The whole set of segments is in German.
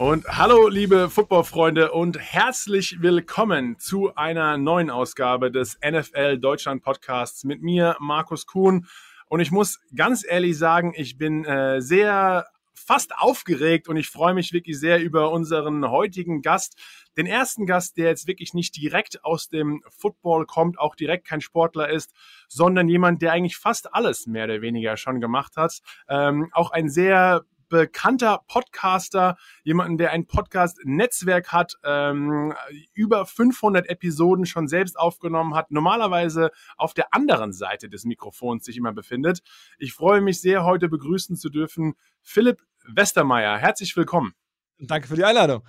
Und hallo, liebe Footballfreunde und herzlich willkommen zu einer neuen Ausgabe des NFL Deutschland Podcasts mit mir, Markus Kuhn. Und ich muss ganz ehrlich sagen, ich bin äh, sehr fast aufgeregt und ich freue mich wirklich sehr über unseren heutigen Gast. Den ersten Gast, der jetzt wirklich nicht direkt aus dem Football kommt, auch direkt kein Sportler ist, sondern jemand, der eigentlich fast alles mehr oder weniger schon gemacht hat. Ähm, auch ein sehr bekannter Podcaster, jemanden, der ein Podcast-Netzwerk hat, ähm, über 500 Episoden schon selbst aufgenommen hat, normalerweise auf der anderen Seite des Mikrofons sich immer befindet. Ich freue mich sehr, heute begrüßen zu dürfen Philipp Westermeier. Herzlich willkommen. Danke für die Einladung.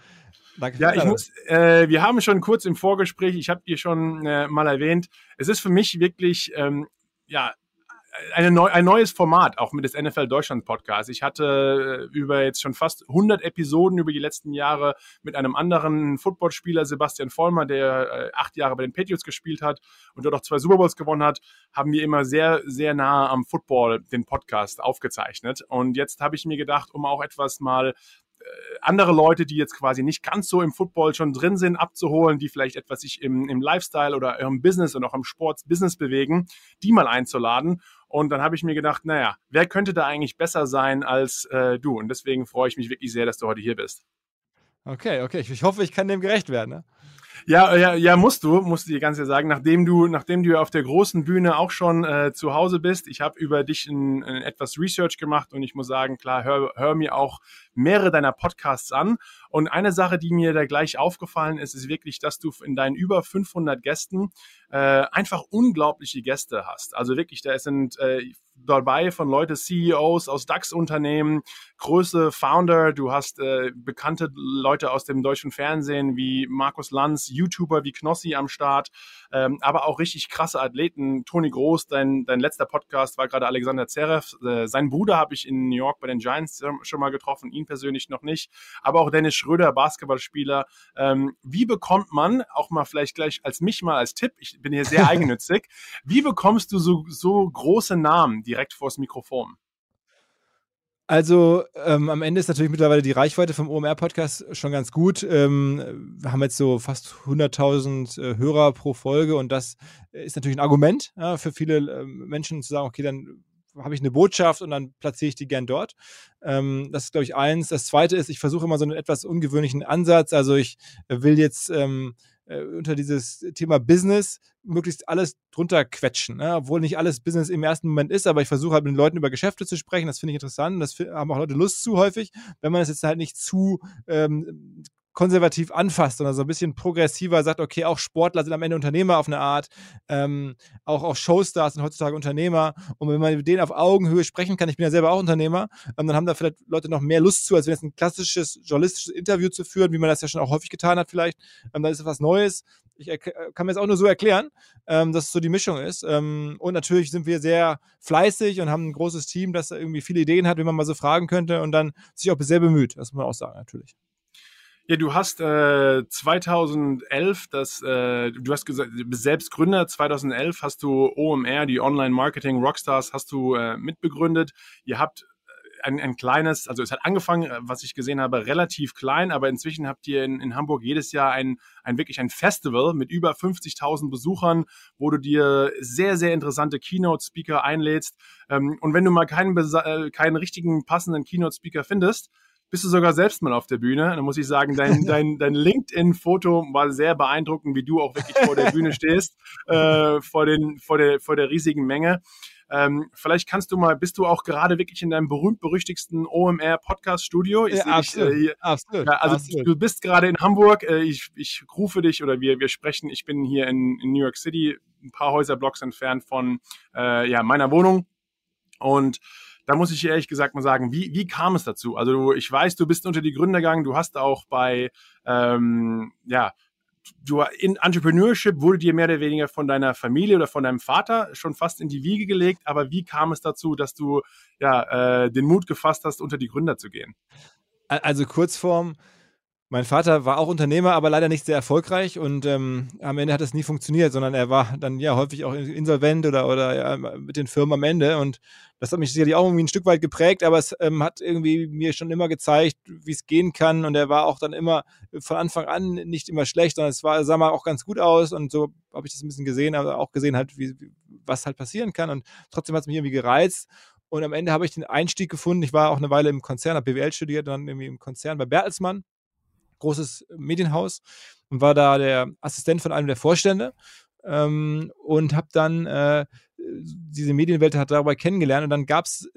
Danke ja, ich muss, äh, wir haben schon kurz im Vorgespräch, ich habe dir schon äh, mal erwähnt, es ist für mich wirklich ähm, ja, eine neu, ein neues Format, auch mit des NFL Deutschland Podcast. Ich hatte äh, über jetzt schon fast 100 Episoden über die letzten Jahre mit einem anderen Footballspieler, Sebastian Vollmer, der äh, acht Jahre bei den Patriots gespielt hat und dort auch zwei Super Bowls gewonnen hat, haben wir immer sehr, sehr nah am Football den Podcast aufgezeichnet. Und jetzt habe ich mir gedacht, um auch etwas mal andere Leute, die jetzt quasi nicht ganz so im Football schon drin sind, abzuholen, die vielleicht etwas sich im, im Lifestyle oder im Business und auch im Sports-Business bewegen, die mal einzuladen. Und dann habe ich mir gedacht, naja, wer könnte da eigentlich besser sein als äh, du? Und deswegen freue ich mich wirklich sehr, dass du heute hier bist. Okay, okay. Ich hoffe, ich kann dem gerecht werden. Ne? Ja, ja, ja, musst du, musst du dir ganz ehrlich sagen, nachdem du, nachdem du auf der großen Bühne auch schon äh, zu Hause bist. Ich habe über dich ein, ein etwas Research gemacht und ich muss sagen, klar, hör, hör mir auch mehrere deiner Podcasts an. Und eine Sache, die mir da gleich aufgefallen ist, ist wirklich, dass du in deinen über 500 Gästen äh, einfach unglaubliche Gäste hast. Also wirklich, da sind äh, dabei von Leute, CEOs aus DAX-Unternehmen, große Founder, du hast äh, bekannte Leute aus dem deutschen Fernsehen wie Markus Lanz, YouTuber wie Knossi am Start, ähm, aber auch richtig krasse Athleten. Toni Groß, dein, dein letzter Podcast war gerade Alexander Zverev. Äh, sein Bruder habe ich in New York bei den Giants schon mal getroffen, ihn persönlich noch nicht. Aber auch Dennis Schröder, Basketballspieler. Ähm, wie bekommt man, auch mal vielleicht gleich als mich mal als Tipp, ich bin hier sehr eigennützig, wie bekommst du so, so große Namen direkt vors Mikrofon? Also ähm, am Ende ist natürlich mittlerweile die Reichweite vom OMR-Podcast schon ganz gut. Ähm, wir haben jetzt so fast 100.000 äh, Hörer pro Folge und das ist natürlich ein Argument ja, für viele äh, Menschen zu sagen, okay, dann habe ich eine Botschaft und dann platziere ich die gern dort. Ähm, das ist, glaube ich, eins. Das zweite ist, ich versuche immer so einen etwas ungewöhnlichen Ansatz. Also ich will jetzt ähm, äh, unter dieses Thema Business möglichst alles drunter quetschen. Ne? Obwohl nicht alles Business im ersten Moment ist, aber ich versuche halt mit den Leuten über Geschäfte zu sprechen. Das finde ich interessant. Das haben auch Leute Lust zu häufig, wenn man es jetzt halt nicht zu ähm, konservativ anfasst, sondern so ein bisschen progressiver sagt, okay, auch Sportler sind am Ende Unternehmer auf eine Art, ähm, auch, auch Showstars sind heutzutage Unternehmer und wenn man mit denen auf Augenhöhe sprechen kann, ich bin ja selber auch Unternehmer, ähm, dann haben da vielleicht Leute noch mehr Lust zu, als wenn jetzt ein klassisches journalistisches Interview zu führen, wie man das ja schon auch häufig getan hat vielleicht, ähm, dann ist es was Neues. Ich kann mir das auch nur so erklären, ähm, dass es so die Mischung ist. Ähm, und natürlich sind wir sehr fleißig und haben ein großes Team, das irgendwie viele Ideen hat, wie man mal so fragen könnte und dann sich auch sehr bemüht. Das muss man auch sagen, natürlich. Ja, du hast äh, 2011, das, äh, du hast gesagt, du bist selbst Gründer. 2011 hast du OMR, die Online Marketing Rockstars, hast du äh, mitbegründet. Ihr habt äh, ein, ein kleines, also es hat angefangen, äh, was ich gesehen habe, relativ klein, aber inzwischen habt ihr in, in Hamburg jedes Jahr ein, ein wirklich ein Festival mit über 50.000 Besuchern, wo du dir sehr, sehr interessante Keynote-Speaker einlädst. Ähm, und wenn du mal keinen, äh, keinen richtigen passenden Keynote-Speaker findest, bist du sogar selbst mal auf der Bühne. Da muss ich sagen, dein, dein, dein LinkedIn-Foto war sehr beeindruckend, wie du auch wirklich vor der Bühne stehst, äh, vor, den, vor, der, vor der riesigen Menge. Ähm, vielleicht kannst du mal, bist du auch gerade wirklich in deinem berühmt-berüchtigsten OMR-Podcast-Studio? Ja, absolut, äh, absolut, ja, also absolut. du bist gerade in Hamburg. Äh, ich, ich rufe dich oder wir, wir sprechen. Ich bin hier in, in New York City, ein paar Häuserblocks entfernt von äh, ja, meiner Wohnung. Und da muss ich ehrlich gesagt mal sagen, wie, wie kam es dazu? Also ich weiß, du bist unter die Gründer gegangen, du hast auch bei, ähm, ja, du in Entrepreneurship wurde dir mehr oder weniger von deiner Familie oder von deinem Vater schon fast in die Wiege gelegt, aber wie kam es dazu, dass du ja äh, den Mut gefasst hast, unter die Gründer zu gehen? Also Kurzform, mein Vater war auch Unternehmer, aber leider nicht sehr erfolgreich und ähm, am Ende hat es nie funktioniert, sondern er war dann ja häufig auch insolvent oder, oder ja, mit den Firmen am Ende und das hat mich sicherlich auch irgendwie ein Stück weit geprägt, aber es ähm, hat irgendwie mir schon immer gezeigt, wie es gehen kann und er war auch dann immer von Anfang an nicht immer schlecht, sondern es war, sah mal auch ganz gut aus und so habe ich das ein bisschen gesehen, aber auch gesehen halt, wie, was halt passieren kann und trotzdem hat es mich irgendwie gereizt und am Ende habe ich den Einstieg gefunden. Ich war auch eine Weile im Konzern, habe BWL studiert, dann irgendwie im Konzern bei Bertelsmann großes Medienhaus und war da der Assistent von einem der Vorstände ähm, und habe dann äh, diese Medienwelt hat dabei kennengelernt und dann gab es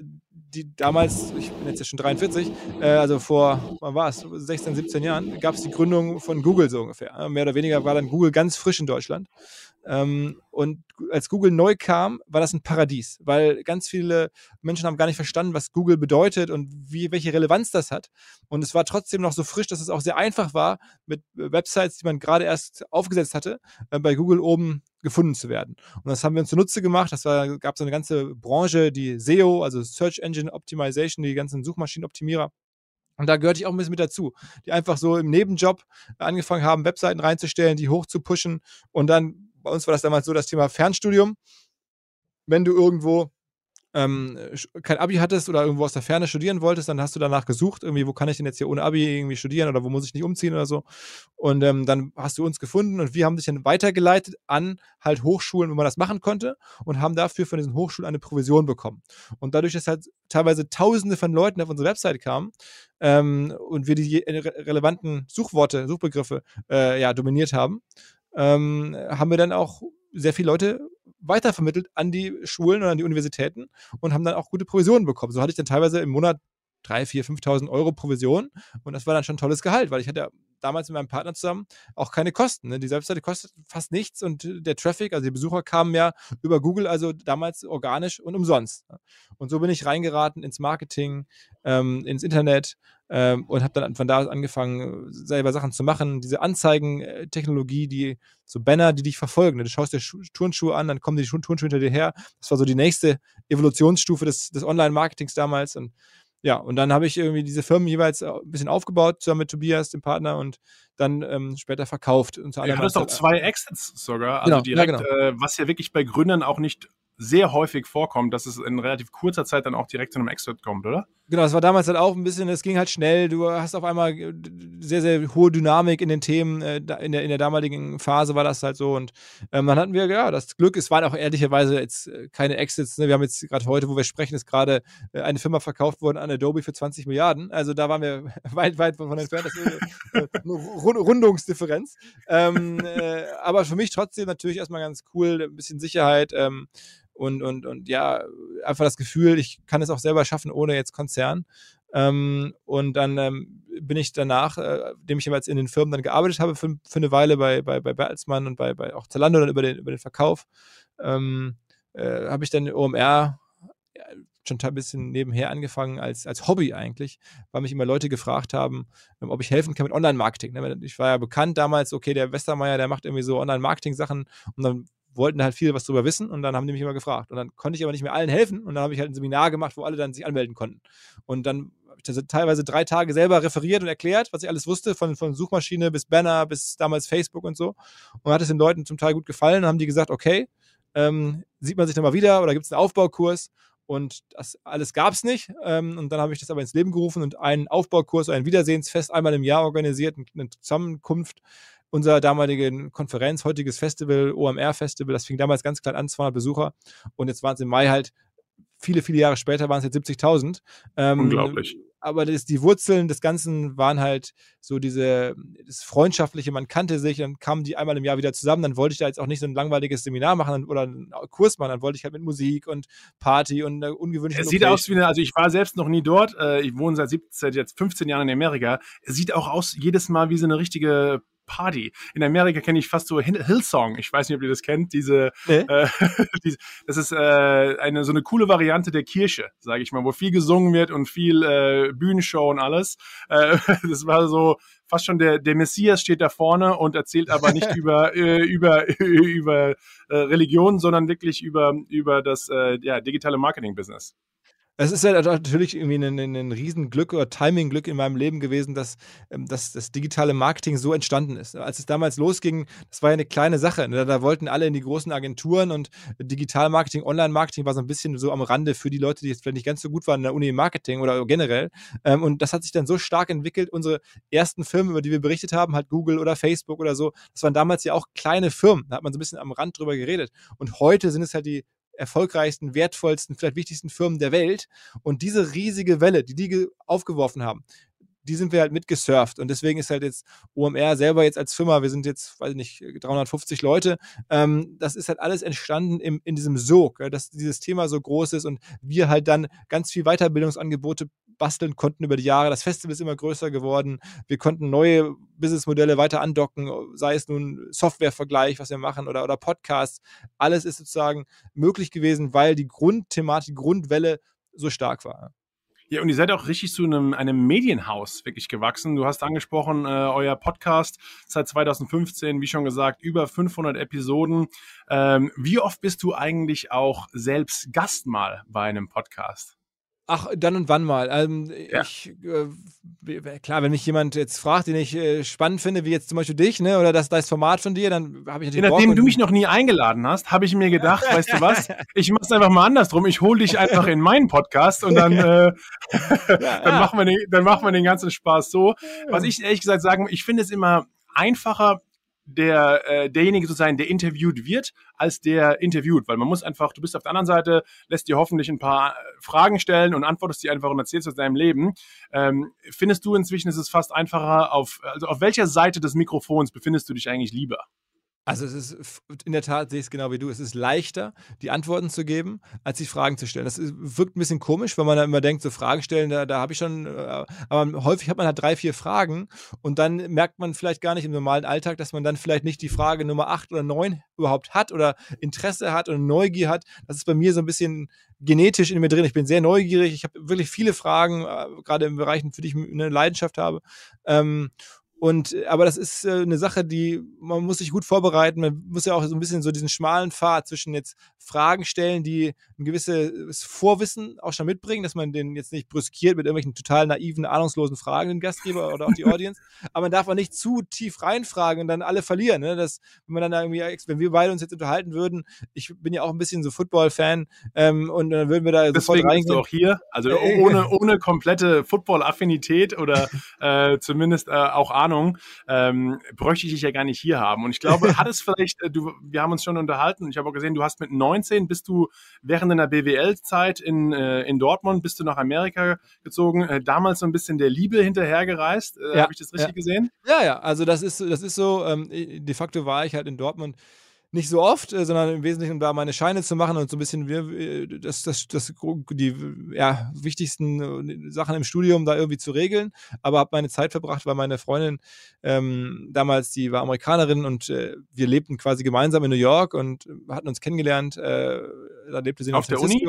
die damals, ich bin jetzt ja schon 43, äh, also vor, wann war es, 16, 17 Jahren, gab es die Gründung von Google so ungefähr. Mehr oder weniger war dann Google ganz frisch in Deutschland. Ähm, und als Google neu kam, war das ein Paradies, weil ganz viele Menschen haben gar nicht verstanden, was Google bedeutet und wie, welche Relevanz das hat. Und es war trotzdem noch so frisch, dass es auch sehr einfach war, mit Websites, die man gerade erst aufgesetzt hatte, äh, bei Google oben gefunden zu werden. Und das haben wir uns zunutze gemacht. Das war, gab so eine ganze Branche, die SEO, also Search Engine Optimization, die ganzen Suchmaschinenoptimierer. Und da gehörte ich auch ein bisschen mit dazu, die einfach so im Nebenjob angefangen haben, Webseiten reinzustellen, die hoch zu pushen und dann bei uns war das damals so das Thema Fernstudium. Wenn du irgendwo ähm, kein Abi hattest oder irgendwo aus der Ferne studieren wolltest, dann hast du danach gesucht, irgendwie, wo kann ich denn jetzt hier ohne Abi irgendwie studieren oder wo muss ich nicht umziehen oder so. Und ähm, dann hast du uns gefunden und wir haben dich dann weitergeleitet an halt Hochschulen, wo man das machen konnte und haben dafür von diesen Hochschulen eine Provision bekommen. Und dadurch, dass halt teilweise Tausende von Leuten auf unsere Website kamen ähm, und wir die relevanten Suchworte, Suchbegriffe äh, ja, dominiert haben, ähm, haben wir dann auch sehr viele Leute weitervermittelt an die Schulen oder an die Universitäten und haben dann auch gute Provisionen bekommen. So hatte ich dann teilweise im Monat 3, 4, 5.000 Euro Provision und das war dann schon ein tolles Gehalt, weil ich hatte damals mit meinem Partner zusammen auch keine Kosten. Ne? Die Webseite kostet fast nichts und der Traffic, also die Besucher kamen ja über Google, also damals organisch und umsonst. Ne? Und so bin ich reingeraten ins Marketing, ähm, ins Internet ähm, und habe dann von da aus angefangen, selber Sachen zu machen. Diese Anzeigentechnologie, die so Banner, die dich verfolgen. Ne? Du schaust dir Turnschuhe an, dann kommen die Turnschuhe hinter dir her. Das war so die nächste Evolutionsstufe des, des Online-Marketings damals und ja, und dann habe ich irgendwie diese Firmen jeweils ein bisschen aufgebaut, zusammen mit Tobias, dem Partner, und dann ähm, später verkauft. Unter anderem ja, du hast doch zwei Exits sogar, also genau, direkt, ja, genau. äh, was ja wirklich bei Gründern auch nicht sehr häufig vorkommt, dass es in relativ kurzer Zeit dann auch direkt zu einem Exit kommt, oder? Genau, das war damals halt auch ein bisschen, es ging halt schnell. Du hast auf einmal äh, sehr, sehr hohe Dynamik in den Themen. Äh, in der, in der damaligen Phase war das halt so. Und ähm, dann hatten wir, ja, das Glück, es waren auch ehrlicherweise jetzt äh, keine Exits. Ne? Wir haben jetzt gerade heute, wo wir sprechen, ist gerade eine Firma verkauft worden an Adobe für 20 Milliarden. Also da waren wir weit, weit von entfernt. Das ist eine, eine Rundungsdifferenz. Ähm, äh, aber für mich trotzdem natürlich erstmal ganz cool, ein bisschen Sicherheit. Ähm, und, und, und ja, einfach das Gefühl, ich kann es auch selber schaffen, ohne jetzt Konzern. Ähm, und dann ähm, bin ich danach, äh, dem ich jeweils in den Firmen dann gearbeitet habe, für, für eine Weile bei, bei, bei Bertelsmann und bei, bei auch Zalando dann über den, über den Verkauf, ähm, äh, habe ich dann OMR ja, schon ein bisschen nebenher angefangen als, als Hobby eigentlich, weil mich immer Leute gefragt haben, ähm, ob ich helfen kann mit Online-Marketing. Ne, ich war ja bekannt damals, okay, der Westermeier, der macht irgendwie so Online-Marketing-Sachen und dann wollten halt viel was darüber wissen und dann haben die mich immer gefragt. Und dann konnte ich aber nicht mehr allen helfen und dann habe ich halt ein Seminar gemacht, wo alle dann sich anmelden konnten. Und dann habe ich teilweise drei Tage selber referiert und erklärt, was ich alles wusste, von, von Suchmaschine bis Banner bis damals Facebook und so. Und hat es den Leuten zum Teil gut gefallen und haben die gesagt, okay, ähm, sieht man sich nochmal wieder oder gibt es einen Aufbaukurs? Und das alles gab es nicht. Ähm, und dann habe ich das aber ins Leben gerufen und einen Aufbaukurs, ein Wiedersehensfest einmal im Jahr organisiert, eine Zusammenkunft unserer damaligen Konferenz, heutiges Festival, OMR-Festival, das fing damals ganz klein an, 200 Besucher und jetzt waren es im Mai halt, viele, viele Jahre später waren es jetzt 70.000. Ähm, Unglaublich. Aber das, die Wurzeln des Ganzen waren halt so diese, das Freundschaftliche, man kannte sich, dann kamen die einmal im Jahr wieder zusammen, dann wollte ich da jetzt auch nicht so ein langweiliges Seminar machen oder einen Kurs machen, dann wollte ich halt mit Musik und Party und ungewöhnliche Es sieht aus wie eine, also ich war selbst noch nie dort, äh, ich wohne seit, 17, seit jetzt 15 Jahren in Amerika, es sieht auch aus jedes Mal wie so eine richtige Party. In Amerika kenne ich fast so Hillsong. Ich weiß nicht, ob ihr das kennt. Diese, nee. äh, diese das ist äh, eine so eine coole Variante der Kirche, sage ich mal, wo viel gesungen wird und viel äh, Bühnenshow und alles. Äh, das war so fast schon der der Messias steht da vorne und erzählt aber nicht über äh, über über äh, Religion, sondern wirklich über über das äh, ja digitale Marketing Business. Es ist ja natürlich irgendwie ein, ein, ein Riesenglück oder Timing-Glück in meinem Leben gewesen, dass, ähm, dass das digitale Marketing so entstanden ist. Als es damals losging, das war ja eine kleine Sache. Da wollten alle in die großen Agenturen und Digital-Marketing, Online-Marketing war so ein bisschen so am Rande für die Leute, die jetzt vielleicht nicht ganz so gut waren in der Uni Marketing oder generell. Ähm, und das hat sich dann so stark entwickelt. Unsere ersten Firmen, über die wir berichtet haben, halt Google oder Facebook oder so, das waren damals ja auch kleine Firmen. Da hat man so ein bisschen am Rand drüber geredet. Und heute sind es halt die erfolgreichsten, wertvollsten, vielleicht wichtigsten Firmen der Welt. Und diese riesige Welle, die die aufgeworfen haben, die sind wir halt mitgesurft. Und deswegen ist halt jetzt OMR selber jetzt als Firma, wir sind jetzt, weiß ich nicht, 350 Leute, ähm, das ist halt alles entstanden im, in diesem Sog, ja, dass dieses Thema so groß ist und wir halt dann ganz viel Weiterbildungsangebote basteln konnten über die Jahre. Das Festival ist immer größer geworden. Wir konnten neue Businessmodelle weiter andocken, sei es nun Softwarevergleich, was wir machen, oder, oder Podcasts. Alles ist sozusagen möglich gewesen, weil die Grundthematik, Grundwelle so stark war. Ja, und ihr seid auch richtig zu einem, einem Medienhaus wirklich gewachsen. Du hast angesprochen, äh, euer Podcast seit 2015, wie schon gesagt, über 500 Episoden. Ähm, wie oft bist du eigentlich auch selbst Gast mal bei einem Podcast? Ach, dann und wann mal. Ähm, ja. ich, äh, klar, wenn mich jemand jetzt fragt, den ich äh, spannend finde, wie jetzt zum Beispiel dich, ne, oder das, das Format von dir, dann habe ich natürlich. Nachdem du mich noch nie eingeladen hast, habe ich mir gedacht, weißt du was? Ich mache es einfach mal andersrum. Ich hole dich einfach in meinen Podcast und dann, äh, dann. Machen wir den, dann machen wir den ganzen Spaß so. Was ich ehrlich gesagt sagen, ich finde es immer einfacher, der äh, derjenige zu sein, der interviewt wird, als der interviewt, weil man muss einfach, du bist auf der anderen Seite, lässt dir hoffentlich ein paar äh, Fragen stellen und antwortest die einfach und erzählst aus deinem Leben. Ähm, findest du inzwischen ist es fast einfacher auf, also auf welcher Seite des Mikrofons befindest du dich eigentlich lieber? Also es ist in der Tat, sehe ich es genau wie du, es ist leichter, die Antworten zu geben, als die Fragen zu stellen. Das ist, wirkt ein bisschen komisch, weil man da immer denkt, so Fragen stellen, da, da habe ich schon, äh, aber häufig hat man halt drei, vier Fragen und dann merkt man vielleicht gar nicht im normalen Alltag, dass man dann vielleicht nicht die Frage Nummer acht oder neun überhaupt hat oder Interesse hat oder Neugier hat. Das ist bei mir so ein bisschen genetisch in mir drin. Ich bin sehr neugierig, ich habe wirklich viele Fragen, äh, gerade in Bereichen, für die ich eine Leidenschaft habe. Ähm, und, äh, aber das ist äh, eine Sache, die, man muss sich gut vorbereiten. Man muss ja auch so ein bisschen so diesen schmalen Pfad zwischen jetzt Fragen stellen, die ein gewisses Vorwissen auch schon mitbringen, dass man den jetzt nicht brüskiert mit irgendwelchen total naiven, ahnungslosen Fragen, den Gastgeber oder auch die Audience. aber man darf auch nicht zu tief reinfragen und dann alle verlieren. Ne? Das, wenn man dann irgendwie, wenn wir beide uns jetzt unterhalten würden, ich bin ja auch ein bisschen so Football-Fan ähm, und dann würden wir da Deswegen sofort reingehen. Bist du auch hier, also äh, ohne, ohne komplette Football-Affinität oder äh, zumindest äh, auch Ahnung Ahnung, ähm, bräuchte ich dich ja gar nicht hier haben. Und ich glaube, hat es vielleicht, äh, du, wir haben uns schon unterhalten, ich habe auch gesehen, du hast mit 19, bist du während deiner BWL-Zeit in, äh, in Dortmund, bist du nach Amerika gezogen, äh, damals so ein bisschen der Liebe hinterhergereist. Äh, ja, habe ich das richtig ja. gesehen? Ja, ja, also das ist, das ist so, ähm, de facto war ich halt in Dortmund nicht so oft, äh, sondern im Wesentlichen, um da meine Scheine zu machen und so ein bisschen äh, das, das, das, die ja, wichtigsten äh, Sachen im Studium da irgendwie zu regeln. Aber habe meine Zeit verbracht, weil meine Freundin ähm, damals, die war Amerikanerin und äh, wir lebten quasi gemeinsam in New York und hatten uns kennengelernt. Äh, da lebte sie in Auf der Uni?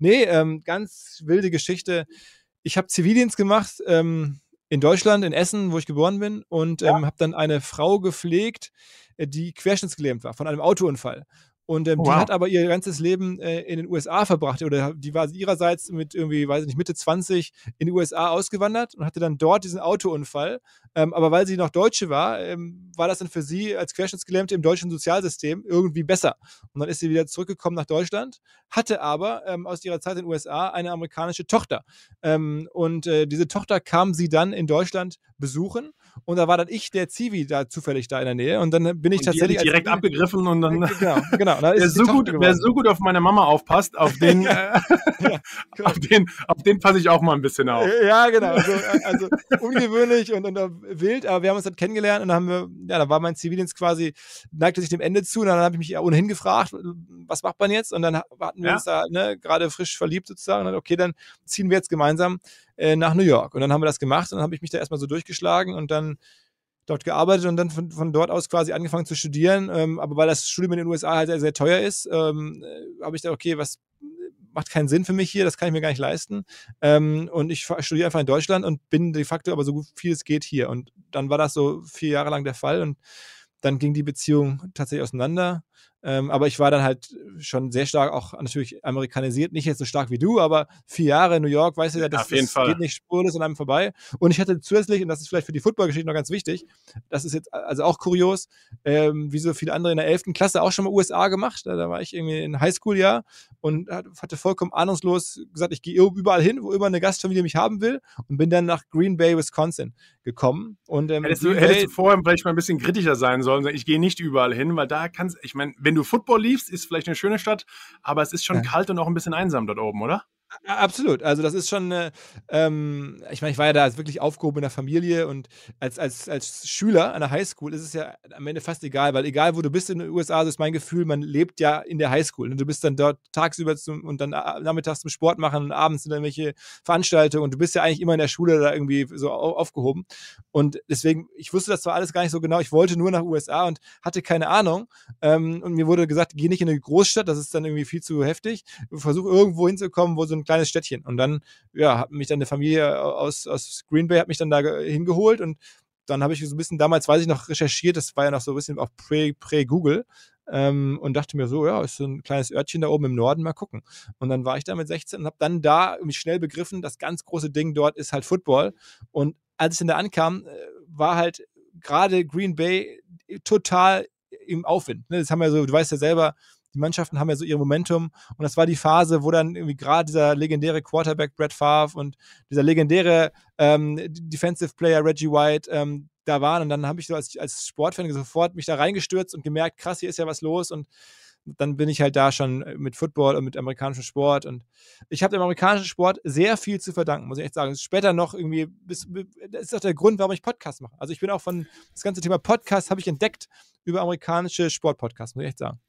Nee, ähm, ganz wilde Geschichte. Ich habe Zivildienst gemacht. Ähm, in Deutschland, in Essen, wo ich geboren bin, und ja. ähm, habe dann eine Frau gepflegt, die querschnittsgelähmt war von einem Autounfall. Und ähm, wow. die hat aber ihr ganzes Leben äh, in den USA verbracht. Oder die war ihrerseits mit irgendwie, weiß ich nicht, Mitte 20 in die USA ausgewandert und hatte dann dort diesen Autounfall. Ähm, aber weil sie noch Deutsche war, ähm, war das dann für sie als Querschnittsgelähmte im deutschen Sozialsystem irgendwie besser. Und dann ist sie wieder zurückgekommen nach Deutschland, hatte aber ähm, aus ihrer Zeit in den USA eine amerikanische Tochter. Ähm, und äh, diese Tochter kam sie dann in Deutschland besuchen und da war dann ich, der Zivi, da zufällig da in der Nähe. Und dann bin ich und tatsächlich. direkt abgegriffen und dann. Genau, genau. Da wer, so gut, wer so gut auf meine Mama aufpasst, auf den, äh, ja, auf den, auf den passe ich auch mal ein bisschen auf. Ja, genau. Also, also ungewöhnlich und, und wild, aber wir haben uns dann kennengelernt und dann haben wir, ja, da war mein Zivildienst quasi, neigte sich dem Ende zu und dann habe ich mich ohnehin gefragt, was macht man jetzt? Und dann hatten wir ja. uns da ne, gerade frisch verliebt sozusagen. Und dann, okay, dann ziehen wir jetzt gemeinsam äh, nach New York. Und dann haben wir das gemacht und dann habe ich mich da erstmal so durchgeschlagen und dann dort gearbeitet und dann von, von dort aus quasi angefangen zu studieren. Ähm, aber weil das Studium in den USA halt sehr, sehr teuer ist, ähm, äh, habe ich gedacht, okay, was macht keinen Sinn für mich hier, das kann ich mir gar nicht leisten. Ähm, und ich studiere einfach in Deutschland und bin de facto aber so gut viel es geht hier. Und dann war das so vier Jahre lang der Fall und dann ging die Beziehung tatsächlich auseinander. Ähm, aber ich war dann halt schon sehr stark auch natürlich amerikanisiert, nicht jetzt so stark wie du, aber vier Jahre in New York, weißt du ja, das, das geht nicht spurlos an einem vorbei. Und ich hatte zusätzlich, und das ist vielleicht für die Footballgeschichte noch ganz wichtig, das ist jetzt also auch kurios, ähm, wie so viele andere in der 11. Klasse auch schon mal USA gemacht. Da, da war ich irgendwie in Highschool-Jahr und hatte vollkommen ahnungslos gesagt, ich gehe überall hin, wo immer eine Gastfamilie mich haben will und bin dann nach Green Bay, Wisconsin gekommen. Und, ähm, hättest, du, hättest du vorher vielleicht mal ein bisschen kritischer sein sollen. Ich gehe nicht überall hin, weil da kannst, ich meine, wenn du Football liefst, ist vielleicht eine schöne Stadt, aber es ist schon ja. kalt und auch ein bisschen einsam dort oben, oder? Absolut. Also das ist schon, äh, ähm, ich meine, ich war ja da wirklich aufgehoben in der Familie und als, als, als Schüler an der Highschool ist es ja am Ende fast egal, weil egal wo du bist in den USA, so ist mein Gefühl, man lebt ja in der Highschool. Und du bist dann dort tagsüber zum, und dann nachmittags zum Sport machen und abends sind irgendwelche Veranstaltungen und du bist ja eigentlich immer in der Schule da irgendwie so aufgehoben. Und deswegen, ich wusste das zwar alles gar nicht so genau, ich wollte nur nach USA und hatte keine Ahnung. Ähm, und mir wurde gesagt, geh nicht in eine Großstadt, das ist dann irgendwie viel zu heftig. Versuch irgendwo hinzukommen, wo so ein kleines Städtchen. Und dann, ja, hat mich dann eine Familie aus, aus Green Bay hat mich dann da hingeholt und dann habe ich so ein bisschen, damals weiß ich noch, recherchiert, das war ja noch so ein bisschen auch Prä-Google. ähm, und dachte mir so, ja, ist so ein kleines Örtchen da oben im Norden, mal gucken. Und dann war ich da mit 16 und habe dann da mich schnell begriffen, das ganz große Ding dort ist halt Football. Und als ich dann da ankam, äh, war halt gerade Green Bay total im Aufwind. Ne? Das haben wir so, du weißt ja selber, die Mannschaften haben ja so ihr Momentum und das war die Phase, wo dann irgendwie gerade dieser legendäre Quarterback Brett Favre und dieser legendäre ähm, Defensive Player Reggie White ähm, da waren und dann habe ich so als, als Sportfan sofort mich da reingestürzt und gemerkt, krass, hier ist ja was los und dann bin ich halt da schon mit Football und mit amerikanischem Sport und ich habe dem amerikanischen Sport sehr viel zu verdanken, muss ich echt sagen. Später noch irgendwie, bis, das ist auch der Grund, warum ich Podcasts mache. Also ich bin auch von, das ganze Thema Podcast habe ich entdeckt über amerikanische Sportpodcasts, muss ich echt sagen.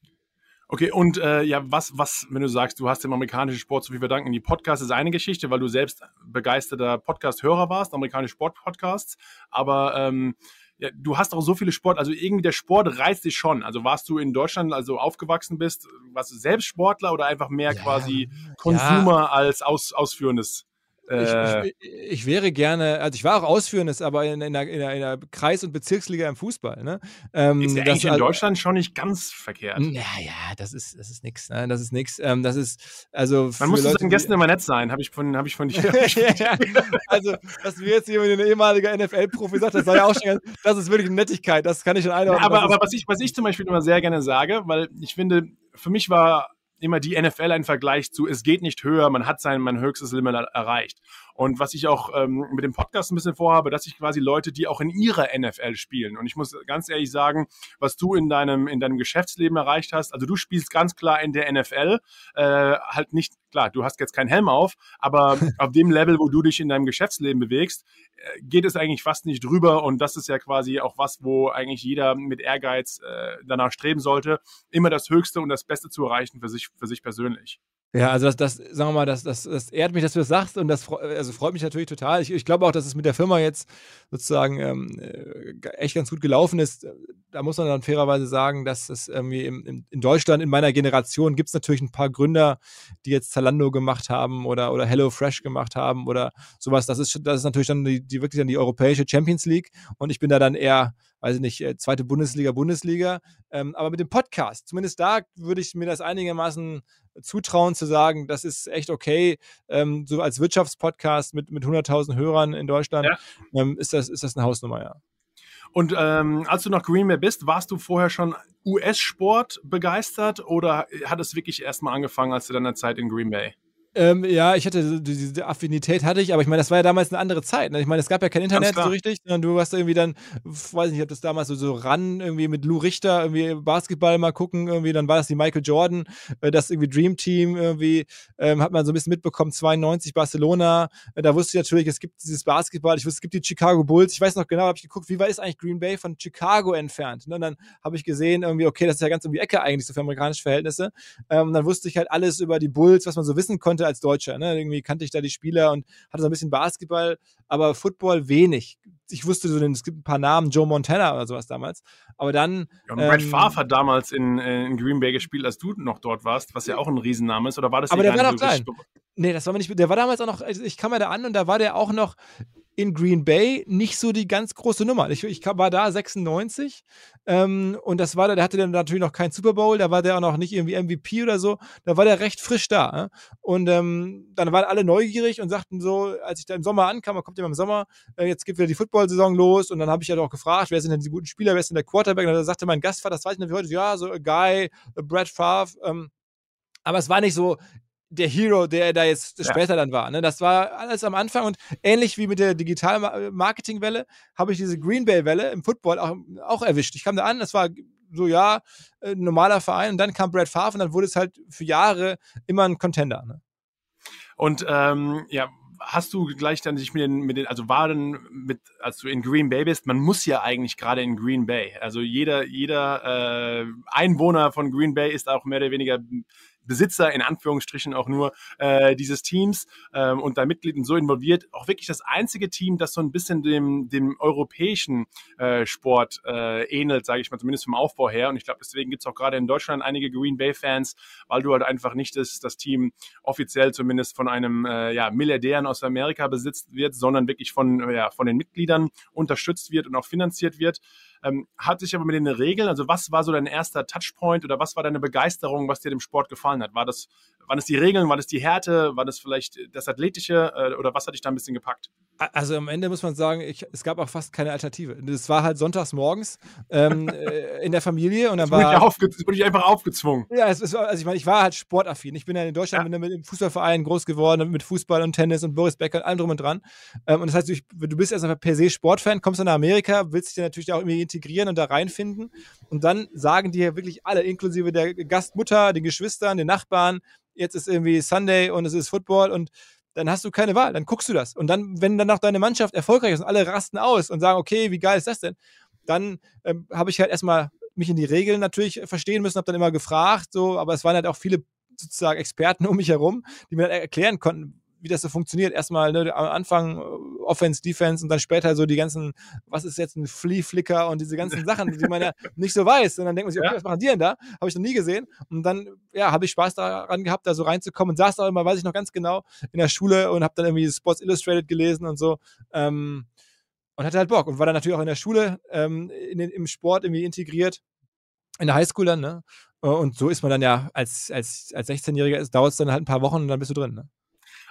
Okay, und äh, ja, was, was, wenn du sagst, du hast dem amerikanischen Sport so viel verdanken, die Podcasts ist eine Geschichte, weil du selbst begeisterter Podcast-Hörer warst, amerikanische Sport-Podcasts, aber ähm, ja, du hast auch so viele Sport, also irgendwie der Sport reizt dich schon. Also warst du in Deutschland, also aufgewachsen bist, warst du selbst Sportler oder einfach mehr ja, quasi Konsumer ja. als aus, ausführendes? Äh, ich, ich, ich, wäre gerne, also ich war auch Ausführendes, aber in, in, der, in, der, in der Kreis- und Bezirksliga im Fußball. Ne? Ähm, ist ja eigentlich in Deutschland schon nicht ganz verkehrt. Ja, ja, das ist, das ist nix. Ne? Das ist nix. Ähm, das ist, also. Man muss den Gästen immer nett sein, habe ich von, hab ich von dir. ja, also, dass wir jetzt hier mit einem ehemaligen NFL-Profi sagt, das war ja auch schon, das ist wirklich eine Nettigkeit, das kann ich schon einordnen. Ja, aber, aber was, ich, was ich zum Beispiel immer sehr gerne sage, weil ich finde, für mich war immer die NFL ein Vergleich zu, es geht nicht höher, man hat sein mein höchstes Limit erreicht. Und was ich auch ähm, mit dem Podcast ein bisschen vorhabe, dass ich quasi Leute, die auch in ihrer NFL spielen. Und ich muss ganz ehrlich sagen, was du in deinem, in deinem Geschäftsleben erreicht hast, also du spielst ganz klar in der NFL, äh, halt nicht, klar, du hast jetzt keinen Helm auf, aber auf dem Level, wo du dich in deinem Geschäftsleben bewegst, äh, geht es eigentlich fast nicht drüber. Und das ist ja quasi auch was, wo eigentlich jeder mit Ehrgeiz äh, danach streben sollte, immer das Höchste und das Beste zu erreichen für sich, für sich persönlich. Ja, also das, das, sagen wir mal, das, das, das ehrt mich, dass du das sagst und das also freut mich natürlich total. Ich, ich glaube auch, dass es mit der Firma jetzt sozusagen ähm, äh, echt ganz gut gelaufen ist. Da muss man dann fairerweise sagen, dass es irgendwie im, in Deutschland in meiner Generation gibt es natürlich ein paar Gründer, die jetzt Zalando gemacht haben oder, oder HelloFresh gemacht haben oder sowas. Das ist, das ist natürlich dann die, die wirklich dann die europäische Champions League und ich bin da dann eher weiß ich nicht, äh, zweite Bundesliga, Bundesliga. Ähm, aber mit dem Podcast, zumindest da würde ich mir das einigermaßen zutrauen zu sagen, das ist echt okay. Ähm, so als Wirtschaftspodcast mit, mit 100.000 Hörern in Deutschland ja. ähm, ist, das, ist das eine Hausnummer, ja. Und ähm, als du nach Green Bay bist, warst du vorher schon US-Sport begeistert oder hat es wirklich erst mal angefangen, als du deiner Zeit in Green Bay? Ähm, ja, ich hatte diese Affinität hatte ich, aber ich meine, das war ja damals eine andere Zeit. Ne? Ich meine, es gab ja kein Internet so richtig, sondern du hast irgendwie dann, weiß nicht, ich habe das damals so, so ran, irgendwie mit Lou Richter, irgendwie Basketball mal gucken, irgendwie, dann war das die Michael Jordan, äh, das irgendwie Dream Team, irgendwie, ähm, hat man so ein bisschen mitbekommen, 92 Barcelona, äh, da wusste ich natürlich, es gibt dieses Basketball, ich wusste, es gibt die Chicago Bulls, ich weiß noch genau, habe ich geguckt, wie weit ist eigentlich Green Bay von Chicago entfernt? Ne? Und dann habe ich gesehen, irgendwie, okay, das ist ja ganz um die Ecke eigentlich, so für amerikanische Verhältnisse. Ähm, dann wusste ich halt alles über die Bulls, was man so wissen konnte als Deutscher. Ne? Irgendwie kannte ich da die Spieler und hatte so ein bisschen Basketball, aber Football wenig. Ich wusste so, es gibt ein paar Namen, Joe Montana oder sowas damals. Aber dann. Ja, und Brett ähm, Favre hat damals in, äh, in, Green Bay gespielt, als du noch dort warst, was ja auch ein Riesenname ist. Oder war das Aber der war noch klein. Nee, das war nicht. Der war damals auch noch. Also ich kam ja da an und da war der auch noch in Green Bay nicht so die ganz große Nummer. Ich, ich war da 96 ähm, und das war, der hatte dann natürlich noch keinen Super Bowl, da war der auch noch nicht irgendwie MVP oder so, da war der recht frisch da. Ne? Und ähm, dann waren alle neugierig und sagten so, als ich da im Sommer ankam, man kommt ja im Sommer, äh, jetzt geht wieder die Football-Saison los und dann habe ich ja doch gefragt, wer sind denn die guten Spieler, wer ist denn der Quarterback? Und dann sagte mein Gastvater, das weiß ich nicht heute, ja, so a Guy, Brad Favre, ähm, aber es war nicht so der Hero, der da jetzt ja. später dann war. Ne? Das war alles am Anfang und ähnlich wie mit der Digital-Marketing-Welle habe ich diese Green Bay-Welle im Football auch, auch erwischt. Ich kam da an, das war so, ja, ein äh, normaler Verein und dann kam Brad Favre und dann wurde es halt für Jahre immer ein Contender. Ne? Und ähm, ja, hast du gleich dann sich mit den, mit den, also war dann mit, als du in Green Bay bist, man muss ja eigentlich gerade in Green Bay. Also jeder, jeder äh, Einwohner von Green Bay ist auch mehr oder weniger Besitzer in Anführungsstrichen auch nur äh, dieses Teams ähm, und da Mitglieden so involviert, auch wirklich das einzige Team, das so ein bisschen dem, dem europäischen äh, Sport äh, ähnelt, sage ich mal, zumindest vom Aufbau her. Und ich glaube, deswegen gibt es auch gerade in Deutschland einige Green Bay-Fans, weil du halt einfach nicht das, das Team offiziell zumindest von einem äh, ja, Milliardären aus Amerika besitzt wird, sondern wirklich von, ja, von den Mitgliedern unterstützt wird und auch finanziert wird. Ähm, hat sich aber mit den Regeln, also was war so dein erster Touchpoint oder was war deine Begeisterung, was dir dem Sport gefallen hat? War das, waren es die Regeln, war das die Härte, war das vielleicht das Athletische äh, oder was hat dich da ein bisschen gepackt? Also am Ende muss man sagen, ich, es gab auch fast keine Alternative. Es war halt sonntags morgens ähm, äh, in der Familie und dann das war. Wurde ich, wurde ich einfach aufgezwungen. Ja, es, war, also ich meine, ich war halt sportaffin. Ich bin ja in Deutschland ja. mit, dem Fußballverein groß geworden, mit Fußball und Tennis und Boris Becker und allem drum und dran. Ähm, und das heißt, du, du bist erstmal per se Sportfan, kommst dann nach Amerika, willst dich natürlich auch irgendwie integrieren und da reinfinden. Und dann sagen dir wirklich alle, inklusive der Gastmutter, den Geschwistern, den Nachbarn, jetzt ist irgendwie Sunday und es ist Football und dann hast du keine Wahl, dann guckst du das. Und dann, wenn dann auch deine Mannschaft erfolgreich ist und alle rasten aus und sagen, okay, wie geil ist das denn? Dann ähm, habe ich halt erstmal mich in die Regeln natürlich verstehen müssen, habe dann immer gefragt, so, aber es waren halt auch viele sozusagen Experten um mich herum, die mir erklären konnten, wie das so funktioniert. Erstmal ne, am Anfang äh, Offense, Defense und dann später so die ganzen, was ist jetzt ein Flea Flicker und diese ganzen Sachen, die man ja nicht so weiß. Und dann denkt man sich, okay, ja. was machen die denn da? Habe ich noch nie gesehen. Und dann, ja, habe ich Spaß daran gehabt, da so reinzukommen und saß da immer, weiß ich noch ganz genau, in der Schule und habe dann irgendwie Sports Illustrated gelesen und so. Ähm, und hatte halt Bock und war dann natürlich auch in der Schule ähm, in den, im Sport irgendwie integriert. In der Highschool dann, ne? Und so ist man dann ja als, als, als 16-Jähriger, dauert es dann halt ein paar Wochen und dann bist du drin, ne?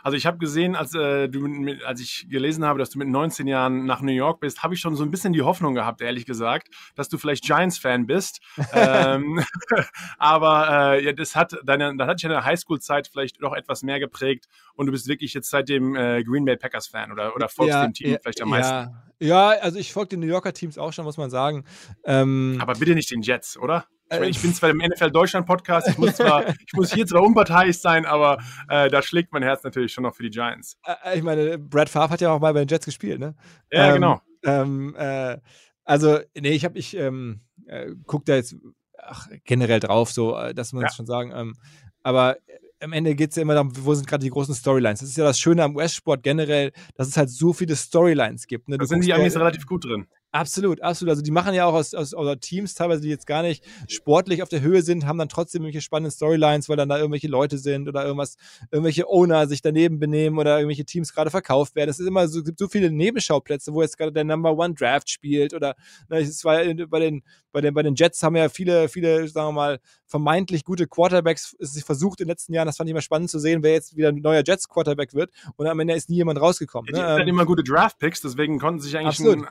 Also ich habe gesehen, als äh, du, mit, als ich gelesen habe, dass du mit 19 Jahren nach New York bist, habe ich schon so ein bisschen die Hoffnung gehabt, ehrlich gesagt, dass du vielleicht Giants-Fan bist. ähm, aber äh, ja, das hat deine, das hat dich deine Highschool-Zeit vielleicht noch etwas mehr geprägt und du bist wirklich jetzt seitdem äh, Green Bay Packers-Fan oder, oder folgst ja, dem Team ja, vielleicht am meisten. Ja. Ja, also ich folge den New Yorker Teams auch schon, muss man sagen. Ähm, aber bitte nicht den Jets, oder? Ich, meine, ich bin zwar im NFL Deutschland Podcast, ich muss, zwar, ich muss hier zwar unparteiisch sein, aber äh, da schlägt mein Herz natürlich schon noch für die Giants. Äh, ich meine, Brad Favre hat ja auch mal bei den Jets gespielt, ne? Ja, ähm, genau. Ähm, äh, also, nee, ich habe, ich ähm, äh, gucke da jetzt ach, generell drauf, so, äh, das muss man ja. schon sagen. Ähm, aber am Ende geht es ja immer darum, wo sind gerade die großen Storylines. Das ist ja das Schöne am US-Sport generell, dass es halt so viele Storylines gibt. Ne? Da sind die Amis relativ gut drin. Absolut, absolut. Also die machen ja auch aus, aus, aus Teams teilweise, die jetzt gar nicht sportlich auf der Höhe sind, haben dann trotzdem irgendwelche spannenden Storylines, weil dann da irgendwelche Leute sind oder irgendwas, irgendwelche Owner sich daneben benehmen oder irgendwelche Teams gerade verkauft werden. Es ist immer so, gibt so viele Nebenschauplätze, wo jetzt gerade der Number One Draft spielt oder ne, es war bei den, bei den, bei den Jets haben ja viele, viele, sagen wir mal, vermeintlich gute Quarterbacks es sich versucht in den letzten Jahren. Das fand ich immer spannend zu sehen, wer jetzt wieder ein neuer Jets Quarterback wird. Und am Ende ist nie jemand rausgekommen. Ja, die ne? hatten ähm, immer gute Draft Picks, deswegen konnten sich eigentlich einen,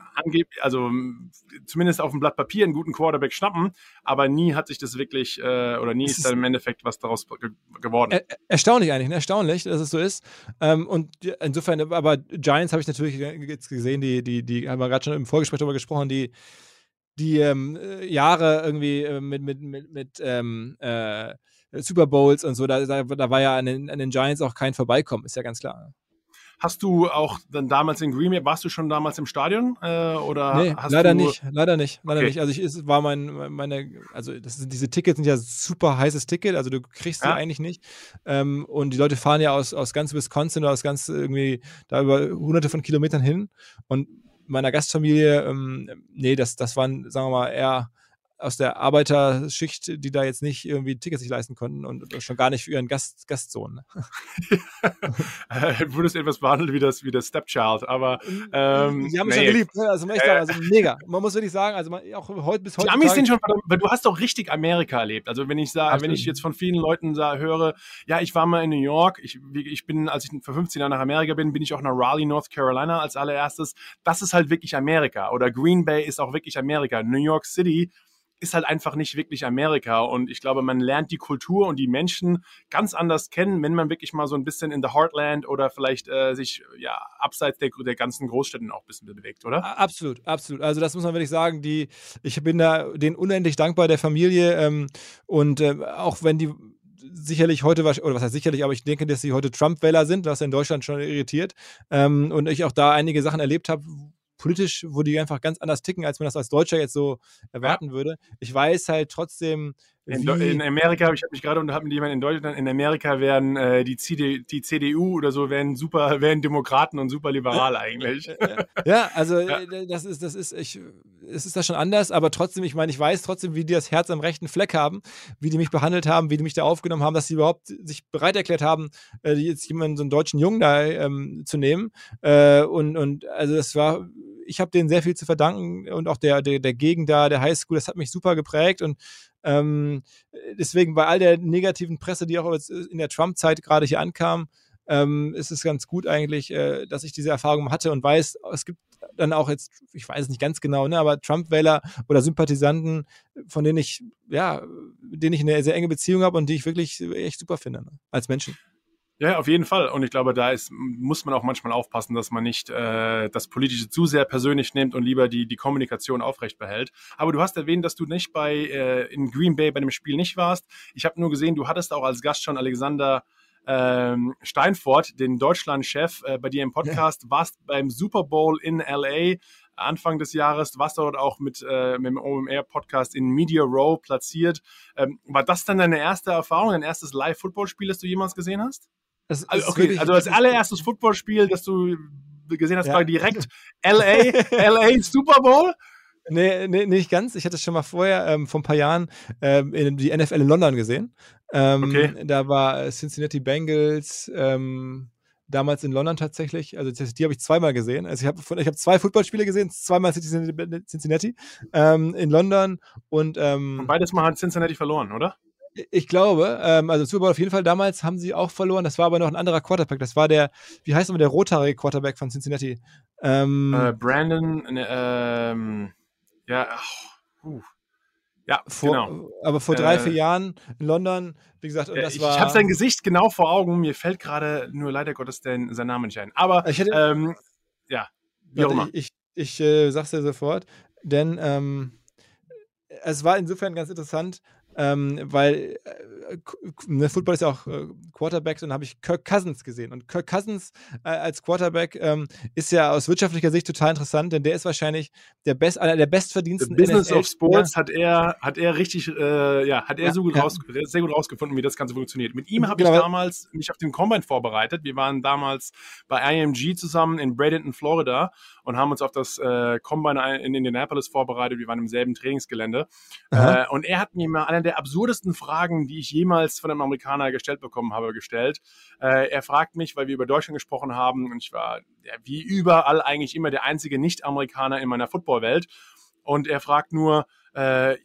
also zumindest auf dem Blatt Papier einen guten Quarterback schnappen, aber nie hat sich das wirklich äh, oder nie ist, ist dann im Endeffekt was daraus ge geworden. Er, erstaunlich eigentlich, ne? erstaunlich, dass es so ist. Ähm, und insofern, aber Giants habe ich natürlich jetzt gesehen, die, die, die haben wir gerade schon im Vorgespräch darüber gesprochen, die die ähm, äh, Jahre irgendwie äh, mit, mit, mit, mit ähm, äh, Super Bowls und so, da, da, da war ja an den, an den Giants auch kein Vorbeikommen, ist ja ganz klar. Hast du auch dann damals in Green Bay, warst du schon damals im Stadion? Äh, oder nee, leider nicht, leider nicht, leider okay. nicht. Also ich, es war mein, meine, also das sind, diese Tickets sind ja super heißes Ticket, also du kriegst sie ja. eigentlich nicht. Ähm, und die Leute fahren ja aus, aus ganz Wisconsin oder aus ganz irgendwie da über hunderte von Kilometern hin. Und meiner Gastfamilie, ähm, nee, das, das waren, sagen wir mal, eher aus der Arbeiterschicht, die da jetzt nicht irgendwie Tickets sich leisten konnten und schon gar nicht für ihren Gast, Gastsohn. Ne? Wurdest etwas behandelt wie das, wie das Stepchild, aber ähm, die haben mich nee. schon geliebt, ne? also, echt sagen, also mega. Man muss wirklich sagen, also man, auch heute bis heute. Die Amis sind schon, weil du hast doch richtig Amerika erlebt. Also wenn ich sage, wenn ich jetzt von vielen Leuten sah, höre, ja, ich war mal in New York, ich, ich bin, als ich vor 15 Jahren nach Amerika bin, bin ich auch nach Raleigh, North Carolina als allererstes. Das ist halt wirklich Amerika. Oder Green Bay ist auch wirklich Amerika. New York City ist halt einfach nicht wirklich Amerika. Und ich glaube, man lernt die Kultur und die Menschen ganz anders kennen, wenn man wirklich mal so ein bisschen in the Heartland oder vielleicht äh, sich ja abseits der, der ganzen Großstädten auch ein bisschen bewegt, oder? Absolut, absolut. Also das muss man wirklich sagen. Die, ich bin da den unendlich dankbar der Familie ähm, und äh, auch wenn die sicherlich heute, oder was heißt sicherlich, aber ich denke, dass sie heute Trump-Wähler sind, was in Deutschland schon irritiert. Ähm, und ich auch da einige Sachen erlebt habe, politisch, wo die einfach ganz anders ticken, als man das als Deutscher jetzt so erwarten würde. Ich weiß halt trotzdem, in, in, Amerika, ich habe mich gerade unterhalten mit jemandem in Deutschland, in Amerika werden äh, die, CD, die CDU oder so werden super, werden Demokraten und super liberal eigentlich. ja, also ja. Äh, das ist, das ist, ich, es ist da schon anders, aber trotzdem, ich meine, ich weiß trotzdem, wie die das Herz am rechten Fleck haben, wie die mich behandelt haben, wie die mich da aufgenommen haben, dass sie überhaupt sich bereit erklärt haben, äh, jetzt jemanden, so einen deutschen Jungen da ähm, zu nehmen. Äh, und, und also das war, ich habe denen sehr viel zu verdanken und auch der, der, der Gegend da, der Highschool, das hat mich super geprägt und ähm, deswegen bei all der negativen Presse, die auch in der Trump-Zeit gerade hier ankam, ähm, ist es ganz gut eigentlich, äh, dass ich diese Erfahrung hatte und weiß, es gibt dann auch jetzt, ich weiß es nicht ganz genau, ne, aber Trump-Wähler oder Sympathisanten, von denen ich, ja, denen ich eine sehr enge Beziehung habe und die ich wirklich echt super finde, ne, als Menschen. Ja, auf jeden Fall. Und ich glaube, da ist, muss man auch manchmal aufpassen, dass man nicht äh, das Politische zu sehr persönlich nimmt und lieber die, die Kommunikation aufrecht behält. Aber du hast erwähnt, dass du nicht bei äh, in Green Bay bei dem Spiel nicht warst. Ich habe nur gesehen, du hattest auch als Gast schon Alexander ähm, Steinfort, den Deutschland-Chef, äh, bei dir im Podcast, ja. warst beim Super Bowl in LA. Anfang des Jahres, warst dort auch mit, äh, mit dem OMR-Podcast in Media Row platziert. Ähm, war das dann deine erste Erfahrung, dein erstes Live-Football-Spiel, das du jemals gesehen hast? Das, also, okay, also als allererstes Footballspiel, das du gesehen hast, ja. war direkt LA, LA Super Bowl. Nee, nee, nicht ganz. Ich hatte es schon mal vorher, ähm, vor ein paar Jahren, ähm, in die NFL in London gesehen. Ähm, okay. Da war Cincinnati Bengals, ähm, damals in London tatsächlich. Also die habe ich zweimal gesehen. Also ich habe ich hab zwei Footballspiele gesehen, zweimal Cincinnati ähm, in London und, ähm, und beides Mal hat Cincinnati verloren, oder? Ich glaube, ähm, also Super Bowl auf jeden Fall damals haben sie auch verloren. Das war aber noch ein anderer Quarterback. Das war der, wie heißt nochmal der rothaarige Quarterback von Cincinnati? Ähm, äh, Brandon, ne, ähm, ja, uh, ja, vor, genau. Aber vor drei, äh, vier Jahren in London, wie gesagt, und das ich, war. Ich habe sein Gesicht genau vor Augen. Mir fällt gerade nur leider Gottes den, sein Name nicht ein. Aber ich hätte, ähm, ja, wie auch immer. Ich, ich, ich äh, sag's dir sofort, denn ähm, es war insofern ganz interessant, ähm, weil äh, ne, Football ist ja auch äh, Quarterbacks und habe ich Kirk Cousins gesehen. Und Kirk Cousins äh, als Quarterback ähm, ist ja aus wirtschaftlicher Sicht total interessant, denn der ist wahrscheinlich der best, einer der bestverdiensten. The Business NFL of Sports ja. hat er, hat er richtig, äh, ja, hat er ja, so gut ja. raus, sehr gut rausgefunden, wie das Ganze funktioniert. Mit ihm habe genau. ich damals mich auf den Combine vorbereitet. Wir waren damals bei IMG zusammen in Bradenton, Florida und haben uns auf das äh, Combine in Indianapolis vorbereitet. Wir waren im selben Trainingsgelände. Äh, und er hat mir mal eine der absurdesten Fragen, die ich jemals von einem Amerikaner gestellt bekommen habe, gestellt. Äh, er fragt mich, weil wir über Deutschland gesprochen haben und ich war ja, wie überall eigentlich immer der einzige Nicht-Amerikaner in meiner Footballwelt. Und er fragt nur, äh,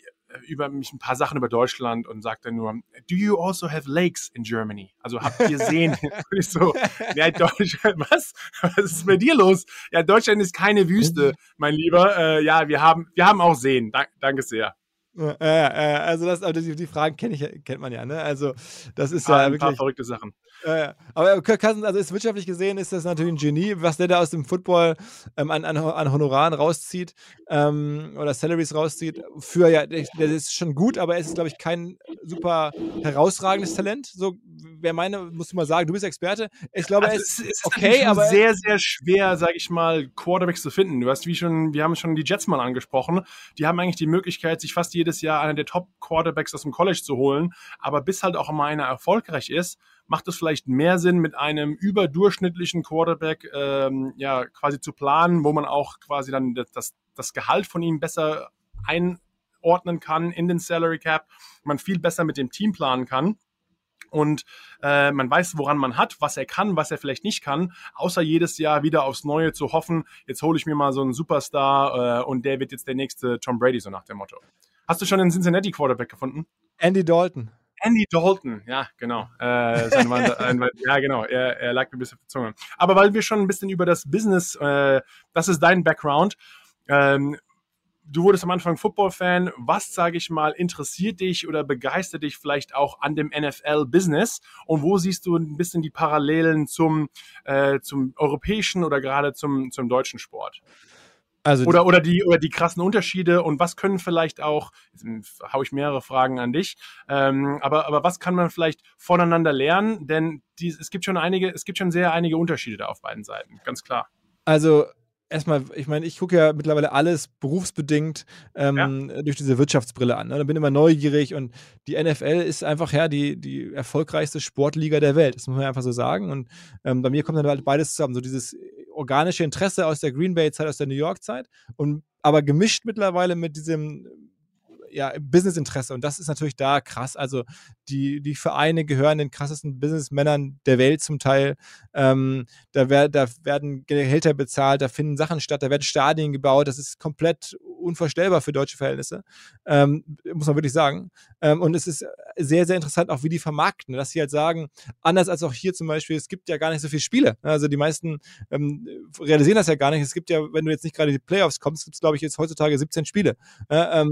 über mich ein paar Sachen über Deutschland und sagt dann nur, do you also have lakes in Germany? Also habt ihr Seen? ich so, ja, Deutschland, was? Was ist bei dir los? Ja, Deutschland ist keine Wüste, mein Lieber. Äh, ja, wir haben, wir haben auch Seen. Dank, danke sehr. Äh, äh, also das, die, die Fragen kenn ich, kennt man ja, ne? Also das ist ah, ja ein wirklich, paar verrückte Sachen. Äh, aber Kirk Cousins, also ist wirtschaftlich gesehen, ist das natürlich ein Genie, was der da aus dem Football ähm, an, an, an, Honoraren rauszieht ähm, oder Salaries rauszieht. Für ja, der, der ist schon gut, aber er ist, glaube ich, kein super herausragendes Talent. So, wer meine, musst du mal sagen, du bist Experte. Ich glaube, also er ist, es ist okay, aber sehr, sehr schwer, sage ich mal, Quarterbacks zu finden. Du hast wie schon, wir haben schon die Jets mal angesprochen. Die haben eigentlich die Möglichkeit, sich fast jedes Jahr einen der Top Quarterbacks aus dem College zu holen, aber bis halt auch immer einer erfolgreich ist macht es vielleicht mehr Sinn, mit einem überdurchschnittlichen Quarterback ähm, ja quasi zu planen, wo man auch quasi dann das, das Gehalt von ihm besser ein einordnen kann in den Salary Cap, man viel besser mit dem Team planen kann und äh, man weiß, woran man hat, was er kann, was er vielleicht nicht kann, außer jedes Jahr wieder aufs Neue zu hoffen, jetzt hole ich mir mal so einen Superstar äh, und der wird jetzt der nächste Tom Brady, so nach dem Motto. Hast du schon den Cincinnati Quarterback gefunden? Andy Dalton. Andy Dalton, ja, genau. Äh, sein, ein, ja, genau. Er, er lag mir ein bisschen auf der Zunge. Aber weil wir schon ein bisschen über das Business, äh, das ist dein Background. Ähm, du wurdest am Anfang Football-Fan. Was, sage ich mal, interessiert dich oder begeistert dich vielleicht auch an dem NFL-Business? Und wo siehst du ein bisschen die Parallelen zum, äh, zum europäischen oder gerade zum, zum deutschen Sport? Also oder, oder, die, oder die krassen Unterschiede und was können vielleicht auch, jetzt hau ich mehrere Fragen an dich, ähm, aber, aber was kann man vielleicht voneinander lernen? Denn die, es gibt schon einige, es gibt schon sehr einige Unterschiede da auf beiden Seiten, ganz klar. Also erstmal, ich meine, ich gucke ja mittlerweile alles berufsbedingt ähm, ja. durch diese Wirtschaftsbrille an. Ne? Da bin immer neugierig und die NFL ist einfach ja die, die erfolgreichste Sportliga der Welt. Das muss man einfach so sagen. Und ähm, bei mir kommt dann halt beides zusammen. So dieses organische Interesse aus der Green Bay-Zeit, aus der New York-Zeit aber gemischt mittlerweile mit diesem ja, Businessinteresse. Und das ist natürlich da krass. Also die, die Vereine gehören den krassesten Businessmännern der Welt zum Teil. Ähm, da, wer, da werden Gehälter bezahlt, da finden Sachen statt, da werden Stadien gebaut. Das ist komplett unvorstellbar für deutsche Verhältnisse, ähm, muss man wirklich sagen. Ähm, und es ist sehr, sehr interessant auch, wie die vermarkten, dass sie halt sagen, anders als auch hier zum Beispiel, es gibt ja gar nicht so viele Spiele. Also die meisten ähm, realisieren das ja gar nicht. Es gibt ja, wenn du jetzt nicht gerade in die Playoffs kommst, gibt es, glaube ich, jetzt heutzutage 17 Spiele. Äh,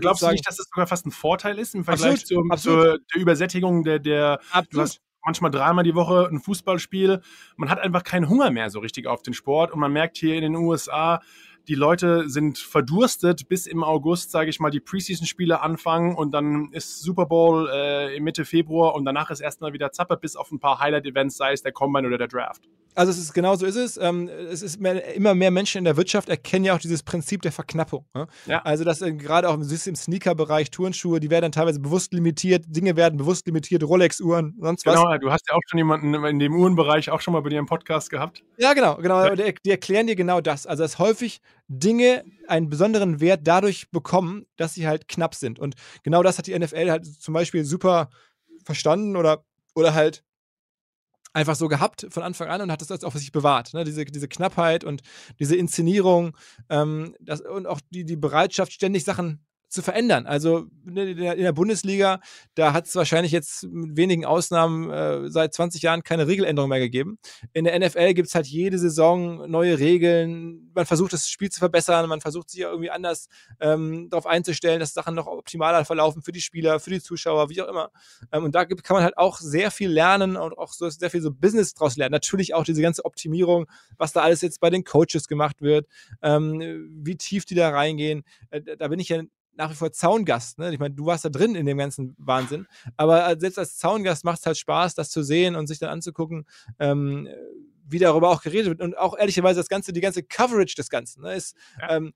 glaubst du nicht, dass das sogar fast ein Vorteil ist im Vergleich absolut, zur, absolut. zur der Übersättigung der, der absolut manchmal dreimal die Woche ein Fußballspiel. Man hat einfach keinen Hunger mehr so richtig auf den Sport und man merkt hier in den USA, die Leute sind verdurstet, bis im August, sage ich mal, die Preseason-Spiele anfangen und dann ist Super Bowl äh, Mitte Februar und danach ist erstmal wieder Zappe bis auf ein paar Highlight-Events, sei es der Combine oder der Draft. Also es ist genau so ist es. Ähm, es ist mehr, immer mehr Menschen in der Wirtschaft erkennen ja auch dieses Prinzip der Verknappung. Ne? Ja. Also dass äh, gerade auch im, im Sneaker-Bereich Turnschuhe, die werden dann teilweise bewusst limitiert, Dinge werden bewusst limitiert, Rolex-Uhren, sonst was. Genau, du hast ja auch schon jemanden in dem Uhrenbereich auch schon mal bei dir im Podcast gehabt. Ja, genau, genau. Ja. Die, die erklären dir genau das. Also dass häufig Dinge einen besonderen Wert dadurch bekommen, dass sie halt knapp sind. Und genau das hat die NFL halt zum Beispiel super verstanden oder, oder halt einfach so gehabt von Anfang an und hat das auch für sich bewahrt. Ne? Diese, diese Knappheit und diese Inszenierung ähm, das, und auch die, die Bereitschaft, ständig Sachen zu verändern. Also ne, in der Bundesliga, da hat es wahrscheinlich jetzt mit wenigen Ausnahmen äh, seit 20 Jahren keine Regeländerung mehr gegeben. In der NFL gibt es halt jede Saison neue Regeln. Man versucht das Spiel zu verbessern, man versucht sich irgendwie anders ähm, darauf einzustellen, dass Sachen noch optimaler verlaufen für die Spieler, für die Zuschauer, wie auch immer. Ähm, und da gibt, kann man halt auch sehr viel lernen und auch so, sehr viel so Business draus lernen. Natürlich auch diese ganze Optimierung, was da alles jetzt bei den Coaches gemacht wird, ähm, wie tief die da reingehen. Äh, da bin ich ja nach wie vor Zaungast. Ne? Ich meine, du warst da drin in dem ganzen Wahnsinn. Aber äh, selbst als Zaungast macht es halt Spaß, das zu sehen und sich dann anzugucken, ähm, wie darüber auch geredet wird. Und auch ehrlicherweise das Ganze, die ganze Coverage des Ganzen ne, ist ja. ähm,